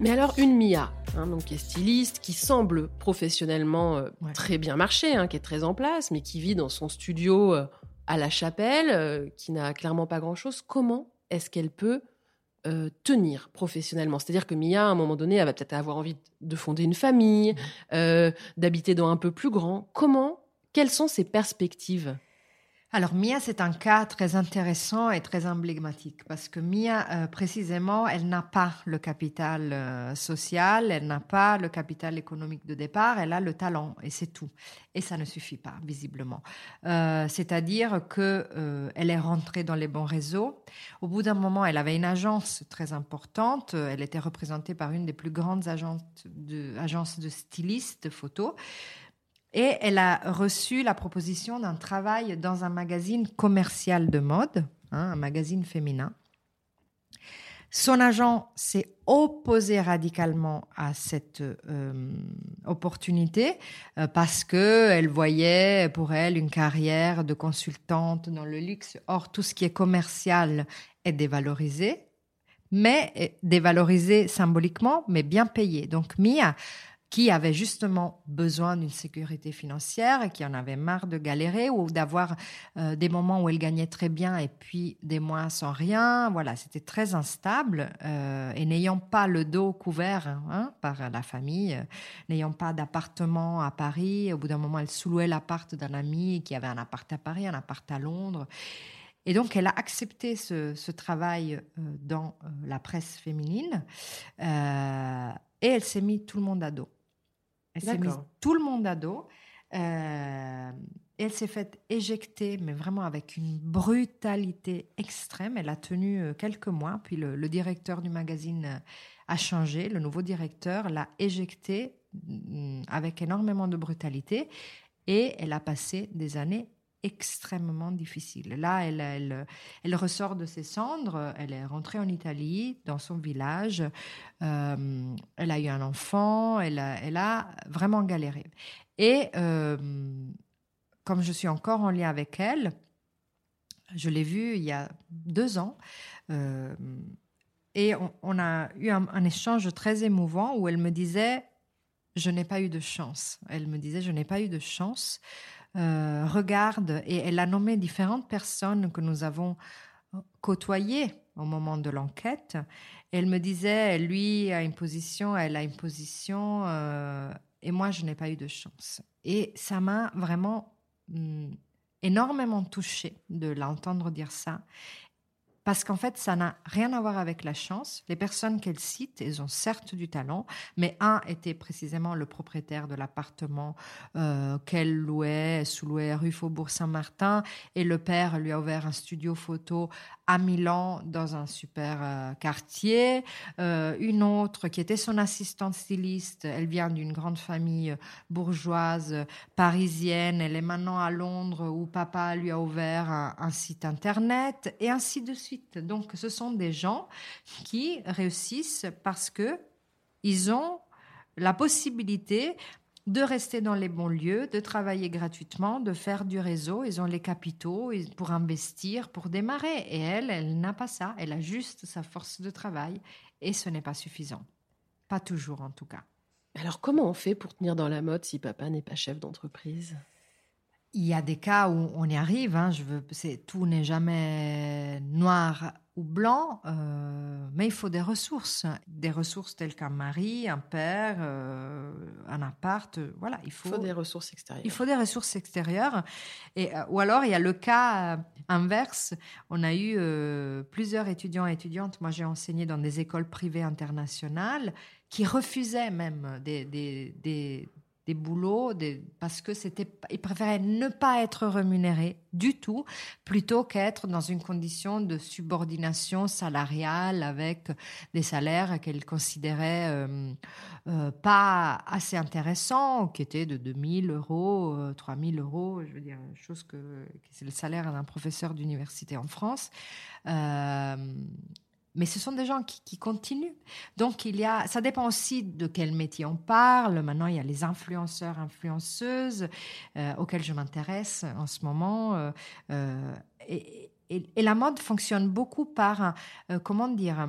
Mais alors, une Mia, hein, donc qui est styliste, qui semble professionnellement euh, très bien marcher, hein, qui est très en place, mais qui vit dans son studio euh, à la chapelle, qui n'a clairement pas grand-chose. Comment est-ce qu'elle peut euh, tenir professionnellement? C'est-à-dire que Mia, à un moment donné, elle va peut-être avoir envie de fonder une famille, mmh. euh, d'habiter dans un peu plus grand. Comment Quelles sont ses perspectives? Alors Mia, c'est un cas très intéressant et très emblématique parce que Mia, euh, précisément, elle n'a pas le capital euh, social, elle n'a pas le capital économique de départ, elle a le talent et c'est tout. Et ça ne suffit pas, visiblement. Euh, c'est-à-dire que elle est rentrée dans les bons réseaux. Au bout d'un moment, elle avait une agence très importante. Elle était représentée par une des plus grandes agences de, agences de stylistes photos. Et elle a reçu la proposition d'un travail dans un magazine commercial de mode, hein, un magazine féminin. Son agent s'est opposé radicalement à cette euh, opportunité euh, parce que elle voyait pour elle une carrière de consultante dans le luxe. Or, tout ce qui est commercial est dévalorisé, mais dévalorisé symboliquement, mais bien payé. Donc, Mia qui avait justement besoin d'une sécurité financière et qui en avait marre de galérer ou d'avoir euh, des moments où elle gagnait très bien et puis des mois sans rien. Voilà, c'était très instable euh, et n'ayant pas le dos couvert hein, par la famille, euh, n'ayant pas d'appartement à Paris. Au bout d'un moment, elle sous-louait l'appart d'un ami qui avait un appart à Paris, un appart à Londres. Et donc, elle a accepté ce, ce travail dans la presse féminine et elle s'est mis tout le monde à dos. Elle s'est mise tout le monde à dos. Euh, elle s'est faite éjecter, mais vraiment avec une brutalité extrême. Elle a tenu euh, quelques mois, puis le, directeur du magazine euh, a changé. Le nouveau directeur l'a éjectée mm, avec énormément de brutalité et elle a passé des années extrêmement difficile. Là, elle, ressort de ses cendres, elle est rentrée en Italie, dans son village, euh, elle a eu un enfant, elle a, vraiment galéré. Et euh, comme je suis encore en lien avec elle, je l'ai vue il y a deux ans, euh, et on, a eu un échange très émouvant où elle me disait, je n'ai pas eu de chance. Elle me disait, je n'ai pas eu de chance. Euh, regarde, et elle a nommé différentes personnes que nous avons côtoyées au moment de l'enquête. Elle me disait, lui a une position, elle a une position, euh, et moi, je n'ai pas eu de chance. Et ça m'a vraiment hmm, énormément touchée de l'entendre dire ça parce qu'en fait, ça n'a rien à voir avec la chance. Les personnes qu'elle cite, elles ont certes du talent, mais un était précisément le propriétaire de l'appartement euh, qu'elle louait, sous-louait rue Faubourg Saint-Martin, et le père lui a ouvert un studio photo à Milan dans un super euh, quartier. Euh, une autre qui était son assistante styliste, elle vient d'une grande famille bourgeoise parisienne. Elle est maintenant à Londres où papa lui a ouvert un site internet et ainsi de suite. Donc ce sont des gens qui réussissent parce que ils ont la possibilité de rester dans les bons lieux, de travailler gratuitement, de faire du réseau. Ils ont les capitaux pour investir, pour démarrer. Et elle, elle n'a pas ça. Elle a juste sa force de travail. Et ce n'est pas suffisant. Pas toujours, en tout cas. Alors, comment on fait pour tenir dans la mode si papa n'est pas chef d'entreprise? Il y a des cas où on y arrive. Hein, je veux, tout n'est jamais noir ou blanc, euh, mais il faut des ressources, des ressources telles qu'un mari, un père, euh, un appart. Voilà, il faut, il faut, des ressources extérieures. Il faut des ressources extérieures. Et, euh, ou alors il y a le cas inverse. On a eu plusieurs étudiants et étudiantes. Moi, j'ai enseigné dans des écoles privées internationales qui refusaient même des, des, des des boulots des, parce que c'était ils préféraient ne pas être rémunérés du tout plutôt qu'être dans une condition de subordination salariale avec des salaires qu'elles considéraient euh, euh, pas assez intéressants qui étaient de 2000 euros 3000 euh, euros je veux dire chose que c'est le salaire d'un professeur d'université en France mais ce sont des gens qui, continuent. Donc, il y a, ça dépend aussi de quel métier on parle. Maintenant, il y a les influenceurs, influenceuses, euh, auxquels je m'intéresse en ce moment. Euh, euh, et, et, la mode fonctionne beaucoup par, comment dire,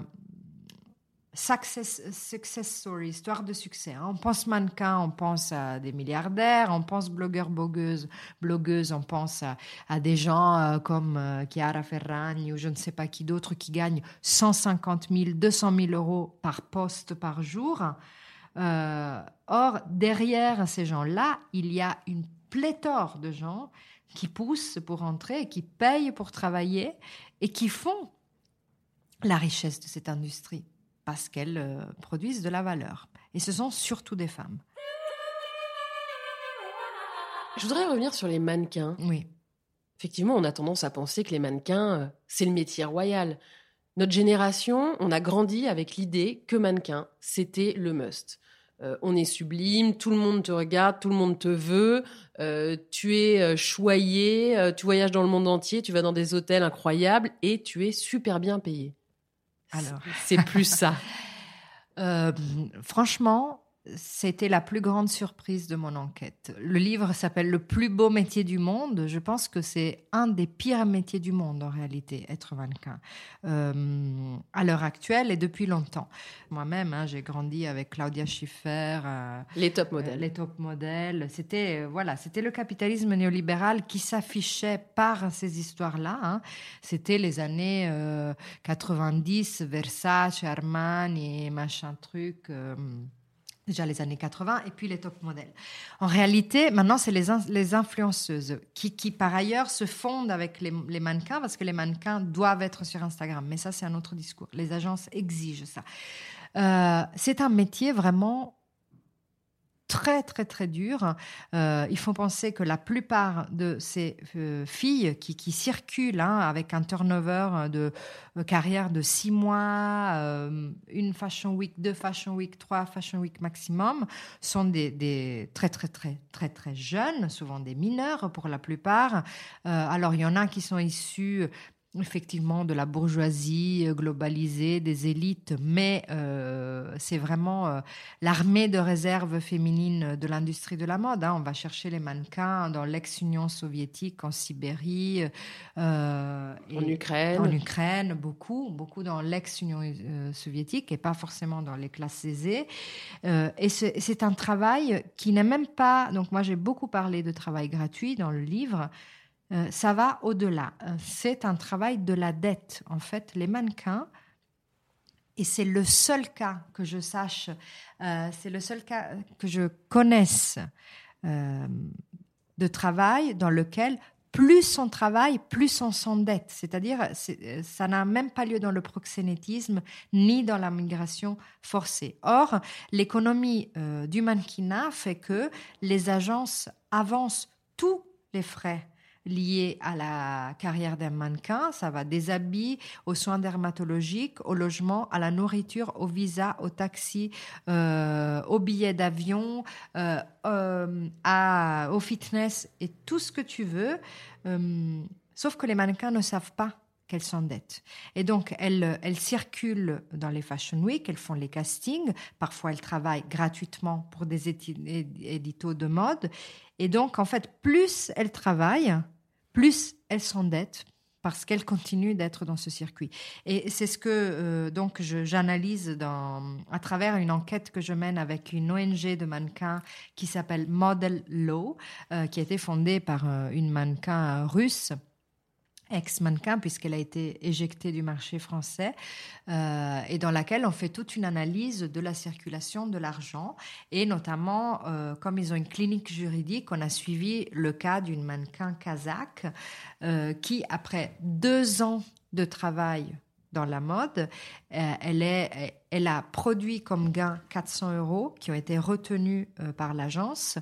success, success story, histoire de succès. Hein. On pense mannequin, on pense à des milliardaires, on pense blogueur, blogueuse, blogueuse, on pense à, des gens euh, comme euh, Chiara Ferragni ou je ne sais pas qui d'autre qui gagnent 150 000, 200 000 euros par poste par jour. Euh, or, derrière ces gens-là, il y a une pléthore de gens qui poussent pour entrer, qui payent pour travailler et qui font la richesse de cette industrie parce qu'elles euh, produisent de la valeur. Et ce sont surtout des femmes. Je voudrais revenir sur les mannequins. Oui. Effectivement, on a tendance à penser que les mannequins, euh, c'est le métier royal. Notre génération, on a grandi avec l'idée que mannequin, c'était le must. Euh, on est sublime, tout le monde te regarde, tout le monde te veut, tu es choyé, tu voyages dans le monde entier, tu vas dans des hôtels incroyables et tu es super bien payé. Alors, c'est plus ça. Euh, franchement, c'était la plus grande surprise de mon enquête. Le livre s'appelle Le plus beau métier du monde. Je pense que c'est un des pires métiers du monde en réalité, être mannequin, euh, à l'heure actuelle et depuis longtemps. Moi-même, hein, j'ai grandi avec Claudia Schiffer. Euh, les top modèles. les top modèles. C'était euh, voilà, c'était le capitalisme néolibéral qui s'affichait par ces histoires-là. Hein. C'était les années 90, Versace, Armani, machin truc déjà les années 80, et puis les top modèles. En réalité, maintenant, c'est les, influenceuses qui, par ailleurs, se fondent avec les, les, mannequins parce que les mannequins doivent être sur Instagram. Mais ça, c'est un autre discours. Les agences exigent ça. Euh, c'est un métier vraiment très très très dur. Euh, il faut penser que la plupart de ces euh, filles qui, circulent hein, avec un turnover de euh, carrière de six mois, une fashion week, deux fashion week, trois fashion week maximum, sont des, des très très très très très jeunes, souvent des mineurs pour la plupart. alors il y en a qui sont issus effectivement de la bourgeoisie euh, globalisée, des élites, mais euh, c'est vraiment euh, l'armée de réserve féminine de l'industrie de la mode. Hein. On va chercher les mannequins dans l'ex-Union soviétique, en Sibérie, en Ukraine, en Ukraine, beaucoup, beaucoup dans l'ex-Union soviétique et pas forcément dans les classes aisées. et c'est un travail qui n'est même pas. Donc moi j'ai beaucoup parlé de travail gratuit dans le livre. Euh, ça va au-delà. Euh, c'est un travail de la dette. En fait, les mannequins, et c'est le seul cas que je sache, euh, c'est le seul cas que je connaisse de travail dans lequel plus on travaille, plus on s'endette. C'est-à-dire, ça n'a même pas lieu dans le proxénétisme ni dans la migration forcée. Or, l'économie du mannequinat fait que les agences avancent tous les frais liées à la carrière d'un mannequin. Ça va des habits aux soins dermatologiques, au logement, à la nourriture, au visa, au taxi, euh, au billet d'avion, euh, euh, au fitness et tout ce que tu veux. sauf que les mannequins ne savent pas qu'elles s'endettent. Et donc, elles, elles circulent dans les Fashion Week, elles font les castings, parfois elles travaillent gratuitement pour des éditos de mode. Et donc, en fait, plus elles travaillent, plus elles s'endettent parce qu'elles continuent d'être dans ce circuit. Et c'est ce que euh, donc j'analyse à travers une enquête que je mène avec une ONG de mannequins qui s'appelle Model Law, euh, qui a été fondée par euh, une mannequin russe ex-mannequin puisqu'elle a été éjectée du marché français euh, et dans laquelle on fait toute une analyse de la circulation de l'argent. Et notamment euh, comme ils ont une clinique juridique on a suivi le cas d'une mannequin kazakh euh, qui après deux ans de travail dans la mode. Euh, elle, est, elle a produit comme gain 400 euros qui ont été retenus euh, par l'agence.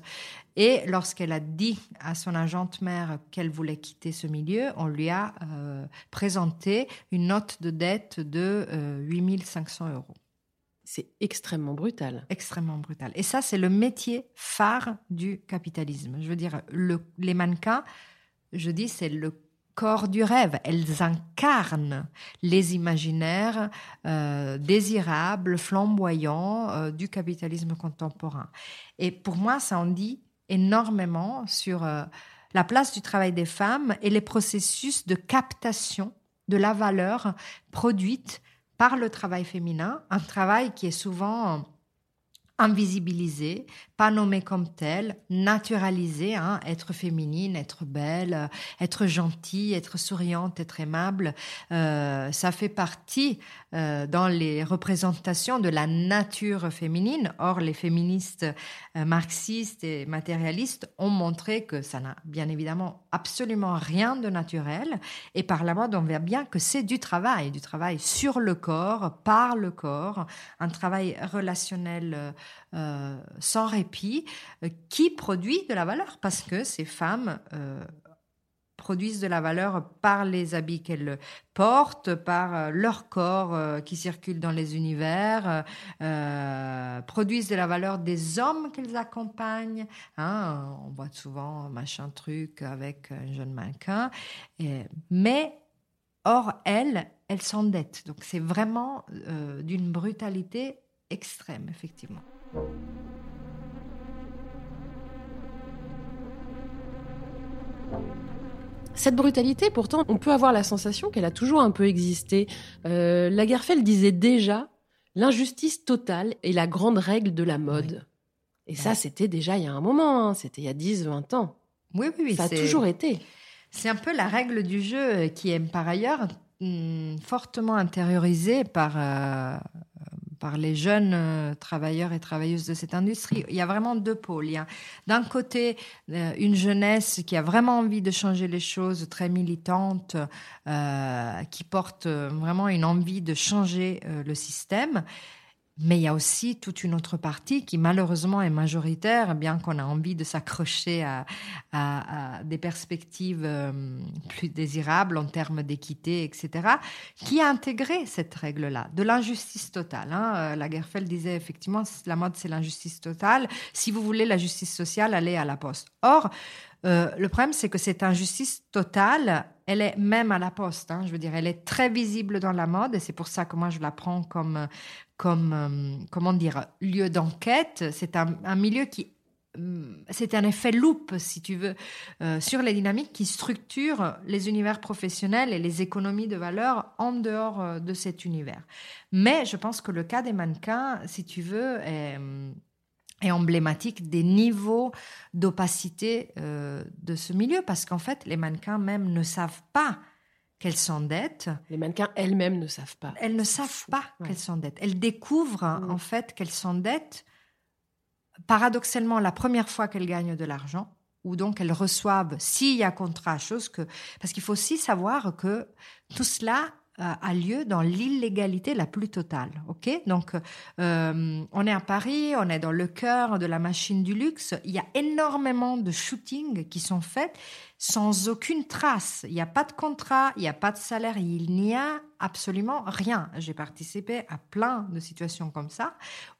Et lorsqu'elle a dit à son agente mère qu'elle voulait quitter ce milieu, on lui a euh, présenté une note de dette de 8500 euros. C'est extrêmement brutal. Extrêmement brutal. Et ça, c'est le métier phare du capitalisme. Je veux dire, le, les mannequins, je dis, c'est le corps du rêve. Elles incarnent les imaginaires euh, désirables, flamboyants euh, du capitalisme contemporain. Et pour moi, ça en dit énormément sur euh, la place du travail des femmes et les processus de captation de la valeur produite par le travail féminin, un travail qui est souvent invisibilisée, pas nommée comme telle, naturalisée, hein, être féminine, être belle, être gentille, être souriante, être aimable, euh, ça fait partie euh, dans les représentations de la nature féminine. Or, les féministes euh, marxistes et matérialistes ont montré que ça n'a bien évidemment absolument rien de naturel. Et par la mode, on voit bien que c'est du travail, du travail sur le corps, par le corps, un travail relationnel euh, sans répit, qui produit de la valeur parce que ces femmes produisent de la valeur par les habits qu'elles portent, par euh, leur corps euh, qui circule dans les univers, euh, produisent de la valeur des hommes qu'elles accompagnent. Hein, on voit souvent machin truc avec un jeune mannequin. mais, or, elles, elles s'endettent. Donc c'est vraiment d'une brutalité extrême, effectivement. Cette brutalité, pourtant, on peut avoir la sensation qu'elle a toujours un peu existé. Euh, Lagerfeld disait déjà l'injustice totale est la grande règle de la mode. Et ça, c'était déjà il y a un moment, hein. c'était il y a 10, 20 ans. Oui, oui, oui. Ça a toujours été. C'est un peu la règle du jeu qui est par ailleurs hum, fortement intériorisée par euh, par les jeunes euh, travailleurs et travailleuses de cette industrie. Il y a vraiment deux pôles. Il y a d'un côté euh, une jeunesse qui a vraiment envie de changer les choses, très militante, euh, qui porte vraiment une envie de changer le système. Mais il y a aussi toute une autre partie qui malheureusement est majoritaire, bien qu'on a envie de s'accrocher à, des perspectives euh, plus désirables en termes d'équité, etc., qui a intégré cette règle-là, de l'injustice totale. Hein. Euh, la Lagerfeld disait effectivement, la mode c'est l'injustice totale. Si vous voulez la justice sociale, allez à la poste. Or, euh, le problème, c'est que cette injustice totale, elle est même à la poste. Hein. je veux dire, elle est très visible dans la mode et c'est pour ça que moi je la prends comme, comme euh, comment dire, lieu d'enquête. C'est un, milieu qui mm, c'est un effet loupe, si tu veux, euh, sur les dynamiques qui structurent les univers professionnels et les économies de valeur en dehors de cet univers. Mais je pense que le cas des mannequins, si tu veux, est emblématique des niveaux d'opacité euh, de ce milieu, parce qu'en fait, les mannequins même ne savent pas qu'elles s'endettent. Les mannequins elles-mêmes ne savent pas. Elles ne savent pas qu'elles s'endettent. Elles découvrent mm. en fait qu'elles s'endettent paradoxalement la première fois qu'elles gagnent de l'argent ou donc elles reçoivent s'il y a contrat, chose que parce qu'il faut aussi savoir que tout cela a lieu dans l'illégalité la plus totale. Ok, donc euh, on est à Paris, on est dans le cœur de la machine du luxe. Il y a énormément de shootings qui sont faits sans aucune trace. Il n'y a pas de contrat, il n'y a pas de salaire, il n'y a absolument rien. J'ai participé à plein de situations comme ça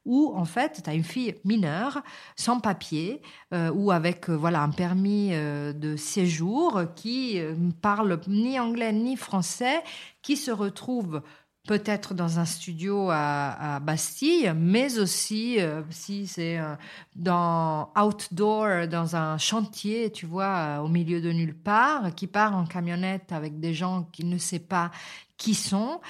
où en fait tu as une fille mineure sans papier euh, ou avec euh, voilà un permis euh, de séjour qui ne parle ni anglais ni français qui se retrouve peut-être dans un studio à, Bastille, mais aussi si c'est dans outdoor, dans un chantier, tu vois, au milieu de nulle part, qui part en camionnette avec des gens qui ne sait pas qui sont.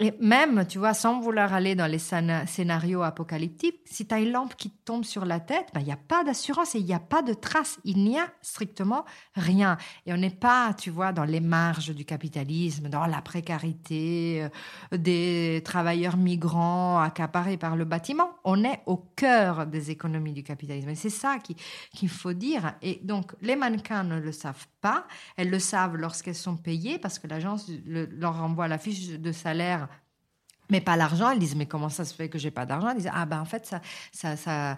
Et même, tu vois, sans vouloir aller dans les scénarios apocalyptiques, si tu as une lampe qui tombe sur la tête, il ben, n'y a pas d'assurance et il n'y a pas de trace. Il n'y a strictement rien. Et on n'est pas, tu vois, dans les marges du capitalisme, dans la précarité euh, des travailleurs migrants accaparés par le bâtiment. On est au cœur des économies du capitalisme. Et c'est ça qu'il faut dire. Et donc, les mannequins ne le savent pas. Elles le savent lorsqu'elles sont payées parce que l'agence leur envoie la fiche de salaire mais pas l'argent. Elles disent mais comment ça se fait que j'ai pas d'argent? Elles disent ah ben en fait ça ça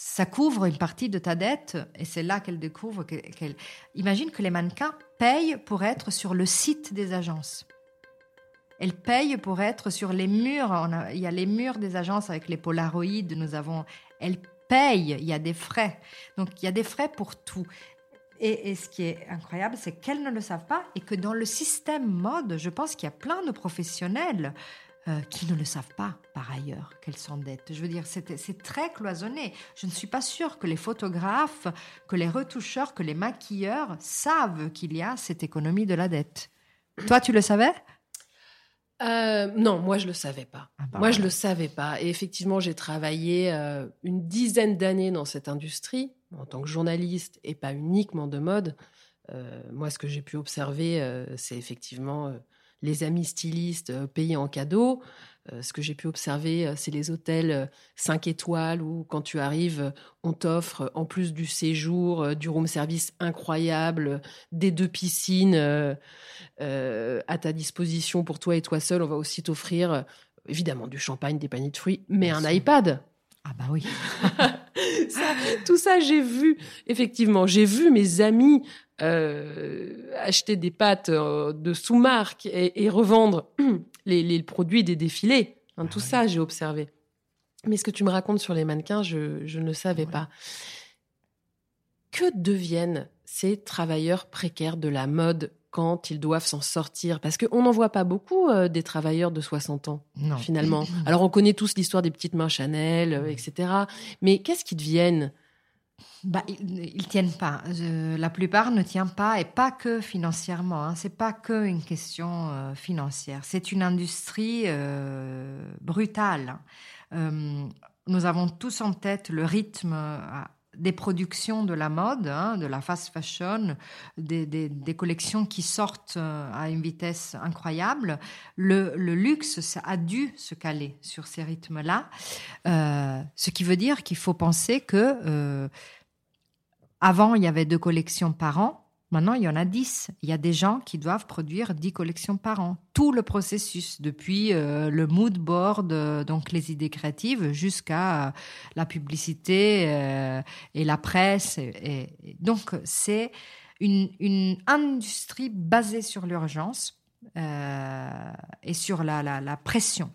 ça couvre une partie de ta dette et c'est là qu'elle découvre qu'elle imagine que les mannequins payent pour être sur le site des agences. Elles payent pour être sur les murs. il y a les murs des agences avec les polaroïdes. Nous avons. Elles payent. Il y a des frais. Donc il y a des frais pour tout. Et, ce qui est incroyable, c'est qu'elles ne le savent pas et que dans le système mode, je pense qu'il y a plein de professionnels euh, qui ne le savent pas par ailleurs qu'elles s'endettent. Je veux dire, c'est très cloisonné. Je ne suis pas sûre que les photographes, que les retoucheurs, que les maquilleurs savent qu'il y a cette économie de la dette. Toi, tu le savais? Euh, non, moi je le savais pas. Ah bah moi je le savais pas. Et effectivement, j'ai travaillé euh, une dizaine d'années dans cette industrie en tant que journaliste et pas uniquement de mode. moi, ce que j'ai pu observer, c'est effectivement les amis stylistes euh, payés en cadeau. Euh, ce que j'ai pu observer, euh, c'est les hôtels 5 étoiles où quand tu arrives, on t'offre en plus du séjour, du room service incroyable, des deux piscines à ta disposition pour toi et toi seul. On va aussi t'offrir évidemment du champagne, des paniers de fruits, mais un iPad. Ah bah oui. tout ça, j'ai vu, effectivement, j'ai vu mes amis euh, acheter des pâtes euh, de sous-marque et, revendre les, produits des défilés. Hein, tout ah ça, j'ai observé. Mais ce que tu me racontes sur les mannequins, je, ne savais pas. Que deviennent ces travailleurs précaires de la mode quand ils doivent s'en sortir? Parce qu'on n'en voit pas beaucoup euh, des travailleurs de 60 ans, finalement. Alors on connaît tous l'histoire des petites mains Chanel, etc. Mais qu'est-ce qu'ils deviennent bah, ils, ne tiennent pas. la plupart ne tiennent pas, et pas que financièrement. Hein. C'est pas que une question euh, financière. C'est une industrie euh, brutale. Euh, nous avons tous en tête le rythme des productions de la mode, hein, de la fast fashion, des, collections qui sortent à une vitesse incroyable. Le, le, luxe a dû se caler sur ces rythmes-là, ce qui veut dire qu'il faut penser que avant, il y avait deux collections par an. Maintenant, il y en a dix. Il y a des gens qui doivent produire dix collections par an. Tout le processus, depuis euh, le mood board, euh, donc les idées créatives, jusqu'à euh, la publicité et la presse. Et, donc, c'est une, industrie basée sur l'urgence et sur la, la, pression.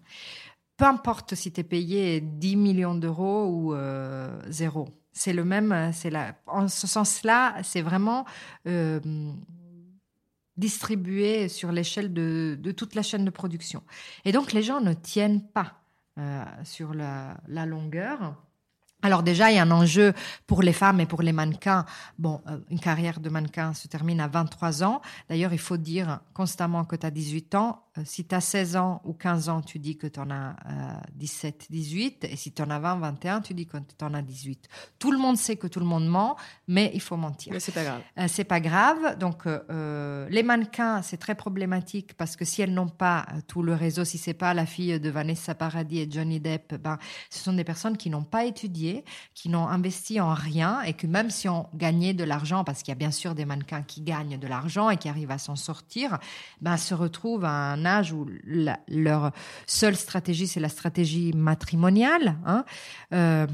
Peu importe si tu es payé 10 millions d'euros ou zéro c'est le même, euh, c'est la, en ce sens-là, c'est vraiment euh, distribué sur l'échelle de, toute la chaîne de production. Et donc les gens ne tiennent pas euh, sur la, la longueur. Alors déjà, il y a un enjeu pour les femmes et pour les mannequins. Bon, une carrière de mannequin se termine à 23 ans. D'ailleurs, il faut dire constamment que tu as 18 ans. Euh, si tu as 16 ans ou 15 ans, tu dis que tu en as 17, 18. Et si tu en as 20, 21, tu dis que tu en as 18. Tout le monde sait que tout le monde ment, mais il faut mentir. Mais c'est pas grave. Euh, c'est pas grave. Donc, les mannequins, c'est très problématique parce que si elles n'ont pas tout le réseau, si c'est pas la fille de Vanessa Paradis et Johnny Depp, ben, ce sont des personnes qui n'ont pas étudié qui n'ont investi en rien et que même si on gagnait de l'argent, parce qu'il y a bien sûr des mannequins qui gagnent de l'argent et qui arrivent à s'en sortir, ben, se retrouvent à un âge où leur seule stratégie, c'est la stratégie matrimoniale. Hein. Euh,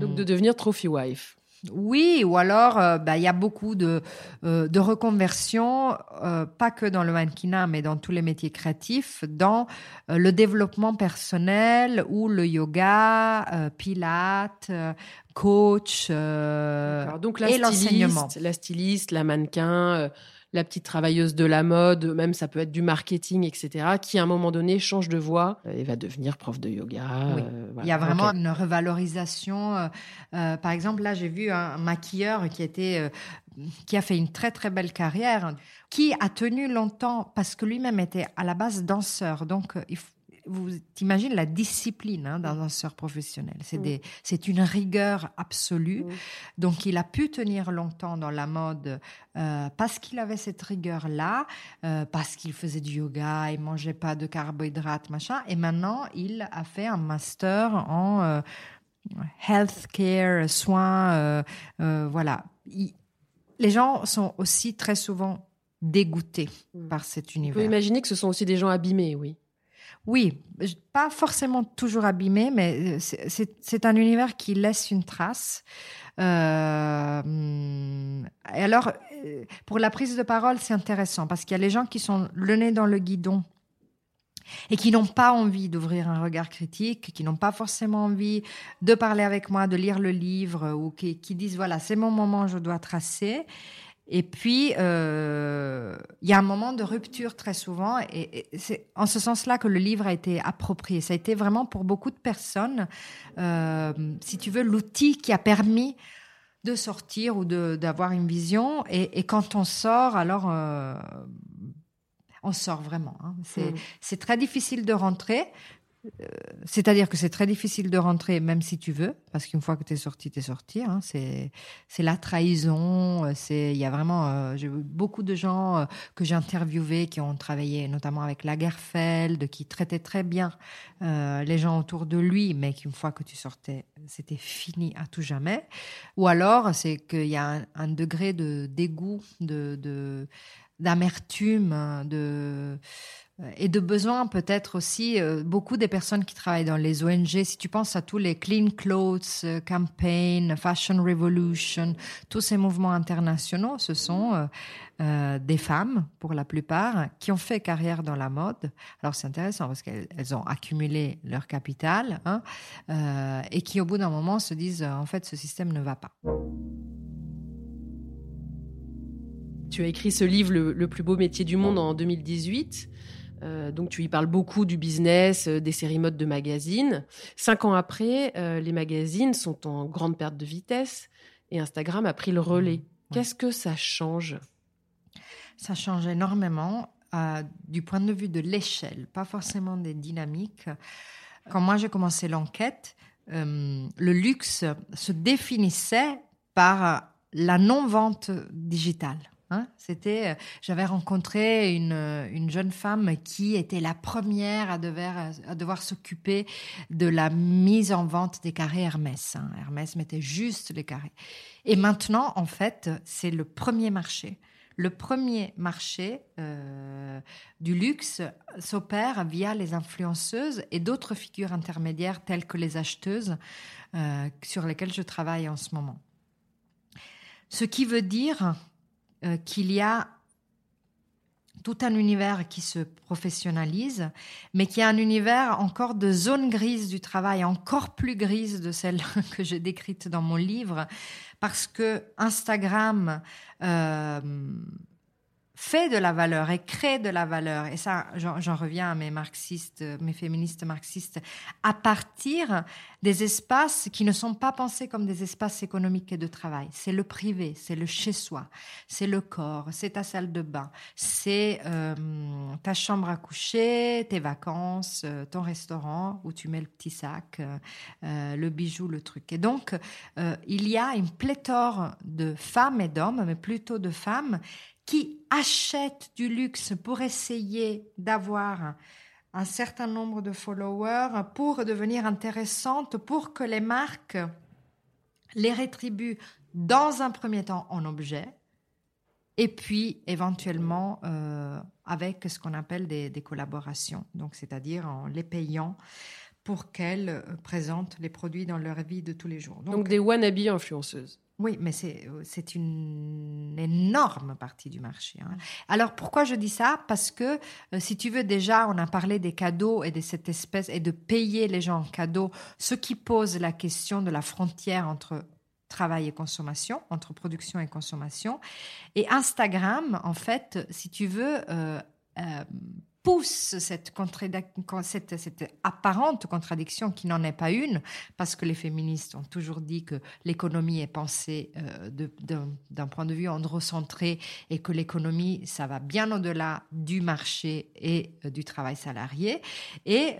Donc de devenir trophy wife. Oui, ou alors euh, bah, il y a beaucoup de, euh, de reconversions, euh, pas que dans le mannequinat, mais dans tous les métiers créatifs, dans le développement personnel ou le yoga, pilates, coach Donc, la et l'enseignement. La styliste, la mannequin la petite travailleuse de la mode, même ça peut être du marketing, etc., qui à un moment donné change de voie et va devenir prof de yoga. Euh, Il y a vraiment une revalorisation. Euh, euh, par exemple, là, j'ai vu un maquilleur qui était qui a fait une très très belle carrière, qui a tenu longtemps parce que lui-même était à la base danseur. Donc, il faut vous imaginez la discipline hein, d'un danseur professionnel. C'est c'est une rigueur absolue. Donc, il a pu tenir longtemps dans la mode euh, parce qu'il avait cette rigueur-là, euh, parce qu'il faisait du yoga, il mangeait pas de carbohydrates, machin. Et maintenant, il a fait un master en euh, healthcare, soins, voilà. les gens sont aussi très souvent dégoûtés par cet univers. Vous imaginez que ce sont aussi des gens abîmés, oui. Oui, pas forcément toujours abîmé, mais euh, c'est un univers qui laisse une trace. Euh, et alors, euh, pour la prise de parole, c'est intéressant parce qu'il y a les gens qui sont le nez dans le guidon et qui n'ont pas envie d'ouvrir un regard critique, qui n'ont pas forcément envie de parler avec moi, de lire le livre, ou qui, qui disent voilà, c'est mon moment, je dois tracer. Et puis, euh, il y a un moment de rupture très souvent, et, c'est en ce sens-là que le livre a été approprié. Ça a été vraiment pour beaucoup de personnes, euh, si tu veux, l'outil qui a permis de sortir ou d'avoir une vision. Et, quand on sort, alors euh, on sort vraiment. Hein. C'est, mmh. c'est très difficile de rentrer. Euh, c'est-à-dire que c'est très difficile de rentrer, même si tu veux, parce qu'une fois que tu es sorti, tu es sorti. Hein, c'est, la trahison. Euh, c'est, il y a vraiment, euh, beaucoup de gens que j'ai interviewés qui ont travaillé notamment avec Lagerfeld, qui traitaient très bien les gens autour de lui, mais qu'une fois que tu sortais, c'était fini à tout jamais. Ou alors, c'est qu'il y a un, degré de dégoût, de, de d'amertume, de et de besoin peut-être aussi euh, beaucoup des personnes qui travaillent dans les ONG. Si tu penses à tous les Clean Clothes euh, Campaign, Fashion Revolution, tous ces mouvements internationaux, ce sont euh, des femmes pour la plupart qui ont fait carrière dans la mode. Alors c'est intéressant parce qu'elles ont accumulé leur capital hein, et qui au bout d'un moment se disent en fait ce système ne va pas. Tu as écrit ce livre, le, plus beau métier du monde, en 2018. Euh, donc tu y parles beaucoup du business, euh, des séries mode de magazines. Cinq ans après, euh, les magazines sont en grande perte de vitesse et Instagram a pris le relais. Mmh. Qu'est-ce que ça change? Ça change énormément du point de vue de l'échelle, pas forcément des dynamiques. Quand moi j'ai commencé l'enquête, le luxe se définissait par la non-vente digitale. Hein. C'était, euh, j'avais rencontré une, euh, une, jeune femme qui était la première à devoir, à devoir s'occuper de la mise en vente des carrés Hermès. Hein. Hermès mettait juste les carrés. Et maintenant, en fait, c'est le premier marché. Le premier marché euh, du luxe s'opère via les influenceuses et d'autres figures intermédiaires telles que les acheteuses sur lesquelles je travaille en ce moment. Ce qui veut dire euh, qu'il y a tout un univers qui se professionnalise, mais qui a un univers encore de zone grise du travail, encore plus grise de celle que j'ai décrite dans mon livre, parce que Instagram euh, fait de la valeur et crée de la valeur. Et ça, j'en reviens à mes marxistes, mes féministes marxistes, à partir des espaces qui ne sont pas pensés comme des espaces économiques et de travail. C'est le privé, c'est le chez-soi, c'est le corps, c'est ta salle de bain, c'est euh, ta chambre à coucher, tes vacances, euh, ton restaurant où tu mets le petit sac, euh, le bijou, le truc. Et donc, il y a une pléthore de femmes et d'hommes, mais plutôt de femmes, qui achètent du luxe pour essayer d'avoir un certain nombre de followers, pour devenir intéressantes, pour que les marques les rétribuent dans un premier temps en objet, et puis éventuellement euh, avec ce qu'on appelle des, des, collaborations, donc c'est-à-dire en les payant pour qu'elles présentent les produits dans leur vie de tous les jours. Donc, des wannabe influenceuses. Oui, mais c'est une énorme partie du marché. Hein. Alors pourquoi je dis ça? Parce que si tu veux déjà, on a parlé des cadeaux et de cette espèce et de payer les gens en cadeaux, ce qui pose la question de la frontière entre travail et consommation, entre production et consommation. Et Instagram, en fait, si tu veux, euh, euh, pousse cette, apparente contradiction qui n'en est pas une, parce que les féministes ont toujours dit que l'économie est pensée euh, d'un point de vue androcentré et que l'économie, ça va bien au-delà du marché et du travail salarié. Et,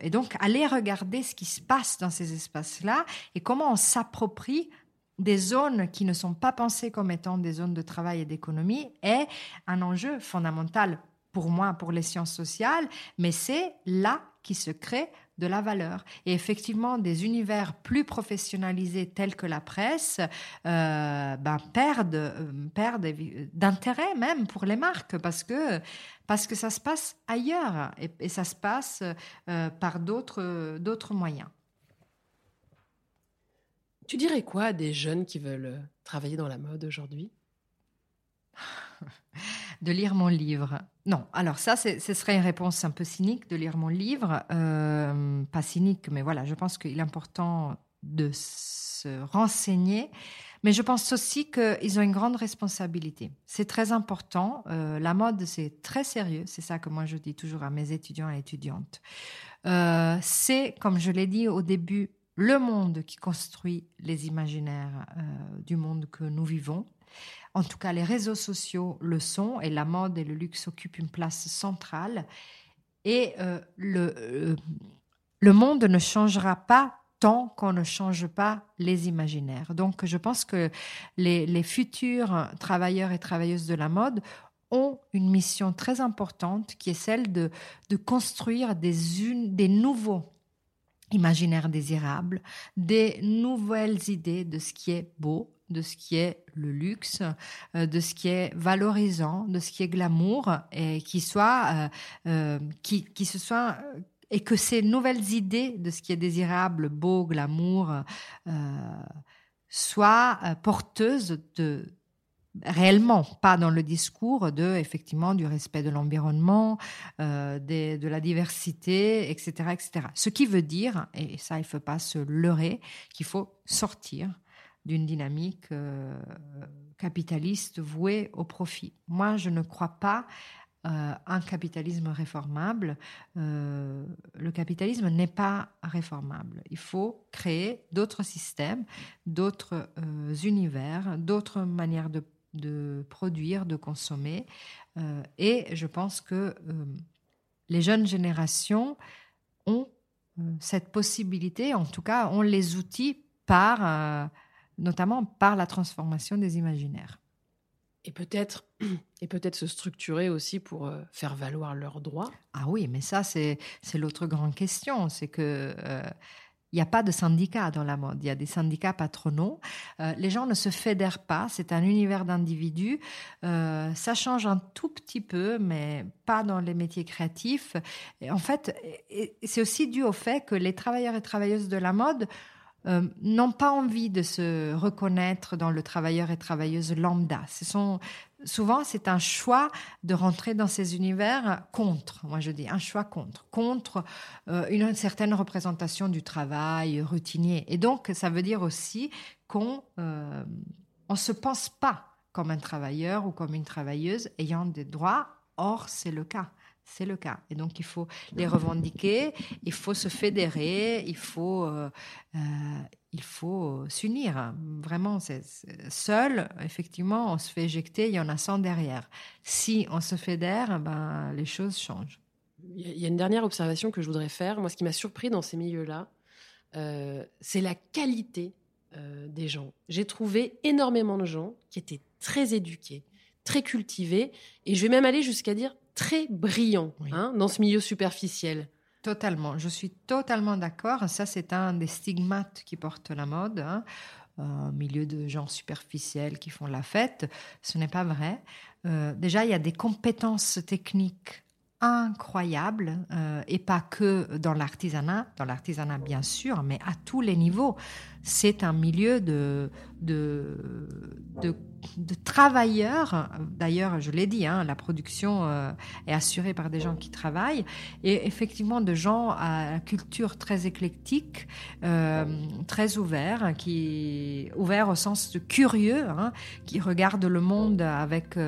et donc, aller regarder ce qui se passe dans ces espaces-là et comment on s'approprie des zones qui ne sont pas pensées comme étant des zones de travail et d'économie est un enjeu fondamental pour moi, pour les sciences sociales, mais c'est là qui se crée de la valeur. Et effectivement, des univers plus professionnalisés tels que la presse euh, ben, perdent, euh, perdent d'intérêt même pour les marques parce que, parce que ça se passe ailleurs et, ça se passe euh, par d'autres moyens. Tu dirais quoi à des jeunes qui veulent travailler dans la mode aujourd'hui? De lire mon livre. Non, alors ça, ce serait une réponse un peu cynique de lire mon livre. Euh, pas cynique, mais voilà, je pense qu'il est important de se renseigner. Mais je pense aussi qu'ils ont une grande responsabilité. C'est très important. Euh, la mode, c'est très sérieux. C'est ça que moi, je dis toujours à mes étudiants et étudiantes. c'est, comme je l'ai dit au début, le monde qui construit les imaginaires euh, du monde que nous vivons. En tout cas, les réseaux sociaux le sont et la mode et le luxe occupent une place centrale. Et euh, le, euh, le monde ne changera pas tant qu'on ne change pas les imaginaires. Donc, je pense que les, les futurs travailleurs et travailleuses de la mode ont une mission très importante qui est celle de, de construire des, des nouveaux imaginaire désirable, des nouvelles idées de ce qui est beau, de ce qui est le luxe, euh, de ce qui est valorisant, de ce qui est glamour, et qui soit, euh, euh, qui, qui se soit et que ces nouvelles idées de ce qui est désirable, beau, glamour, soient porteuses de réellement, pas dans le discours de effectivement du respect de l'environnement, euh, de la diversité, etc., etc. Ce qui veut dire, et ça il faut pas se leurrer, qu'il faut sortir d'une dynamique euh, capitaliste vouée au profit. Moi, je ne crois pas euh, un capitalisme réformable. Euh, le capitalisme n'est pas réformable. Il faut créer d'autres systèmes, d'autres euh, univers, d'autres manières de produire, de consommer. Et je pense que les jeunes générations ont cette possibilité, en tout cas ont les outils par, notamment par la transformation des imaginaires. Et peut-être et peut-être se structurer aussi pour faire valoir leurs droits. Ah oui, mais ça c'est c'est l'autre grande question, c'est que il n'y a pas de syndicats dans la mode. Il y a des syndicats patronaux. Euh, les gens ne se fédèrent pas. C'est un univers d'individus. Euh, ça change un tout petit peu, mais pas dans les métiers créatifs. en fait, c'est aussi dû au fait que les travailleurs et travailleuses de la mode euh, n'ont pas envie de se reconnaître dans le travailleur et travailleuse lambda. Souvent c'est un choix de rentrer dans ces univers contre. Moi je dis un choix contre, contre euh, une certaine représentation du travail routinier. Et donc ça veut dire aussi qu'on euh, on se pense pas comme un travailleur ou comme une travailleuse ayant des droits. Or c'est le cas. C'est le cas. Et donc, il faut les revendiquer, il faut se fédérer, il faut, euh, euh, il faut s'unir. Vraiment, c'est, seul, effectivement, on se fait éjecter, il y en a 100 derrière. Si on se fédère, ben, les choses changent. Il y a une dernière observation que je voudrais faire. Moi, ce qui m'a surpris dans ces milieux-là, euh, c'est la qualité des gens. J'ai trouvé énormément de gens qui étaient très éduqués, très cultivés, et je vais même aller jusqu'à dire très brillant hein, dans ce milieu superficiel. Totalement, je suis totalement d'accord. Ça, c'est un des stigmates qui portent la mode. Hein. Un milieu de gens superficiels qui font la fête. Ce n'est pas vrai. Euh, déjà, il y a des compétences techniques incroyable euh, et pas que dans l'artisanat, dans l'artisanat bien sûr, mais à tous les niveaux. C'est un milieu de, de, de, travailleurs. D'ailleurs, je l'ai dit, hein, la production euh, est assurée par des gens qui travaillent et effectivement de gens à culture très éclectique, euh, très ouverts, qui ouverts au sens de curieux, hein, qui regardent le monde avec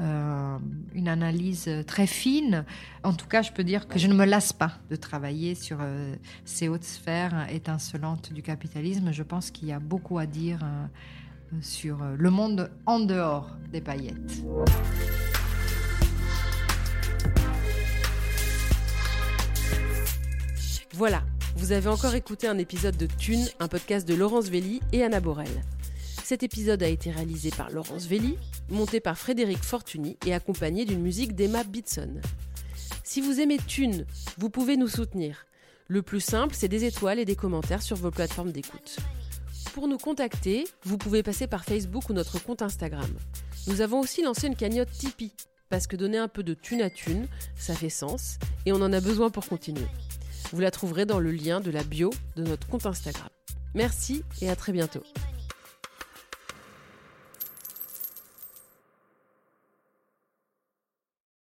euh, une analyse très fine. En tout cas, je peux dire que je ne me lasse pas de travailler sur euh, ces hautes sphères étincelantes du capitalisme. Je pense qu'il y a beaucoup à dire euh, sur le monde en dehors des paillettes. Voilà, vous avez encore écouté un épisode de Thune, un podcast de Laurence Velli et Anna Borel. Cet épisode a été réalisé par Laurence Velli, monté par Frédéric Fortuny et accompagné d'une musique d'Emma Bitson. Si vous aimez Thune, vous pouvez nous soutenir. Le plus simple, c'est des étoiles et des commentaires sur vos plateformes d'écoute. Pour nous contacter, vous pouvez passer par Facebook ou notre compte Instagram. Nous avons aussi lancé une cagnotte Tipeee, parce que donner un peu de thune à thune, ça fait sens, et on en a besoin pour continuer. Vous la trouverez dans le lien de la bio de notre compte Instagram. Merci et à très bientôt.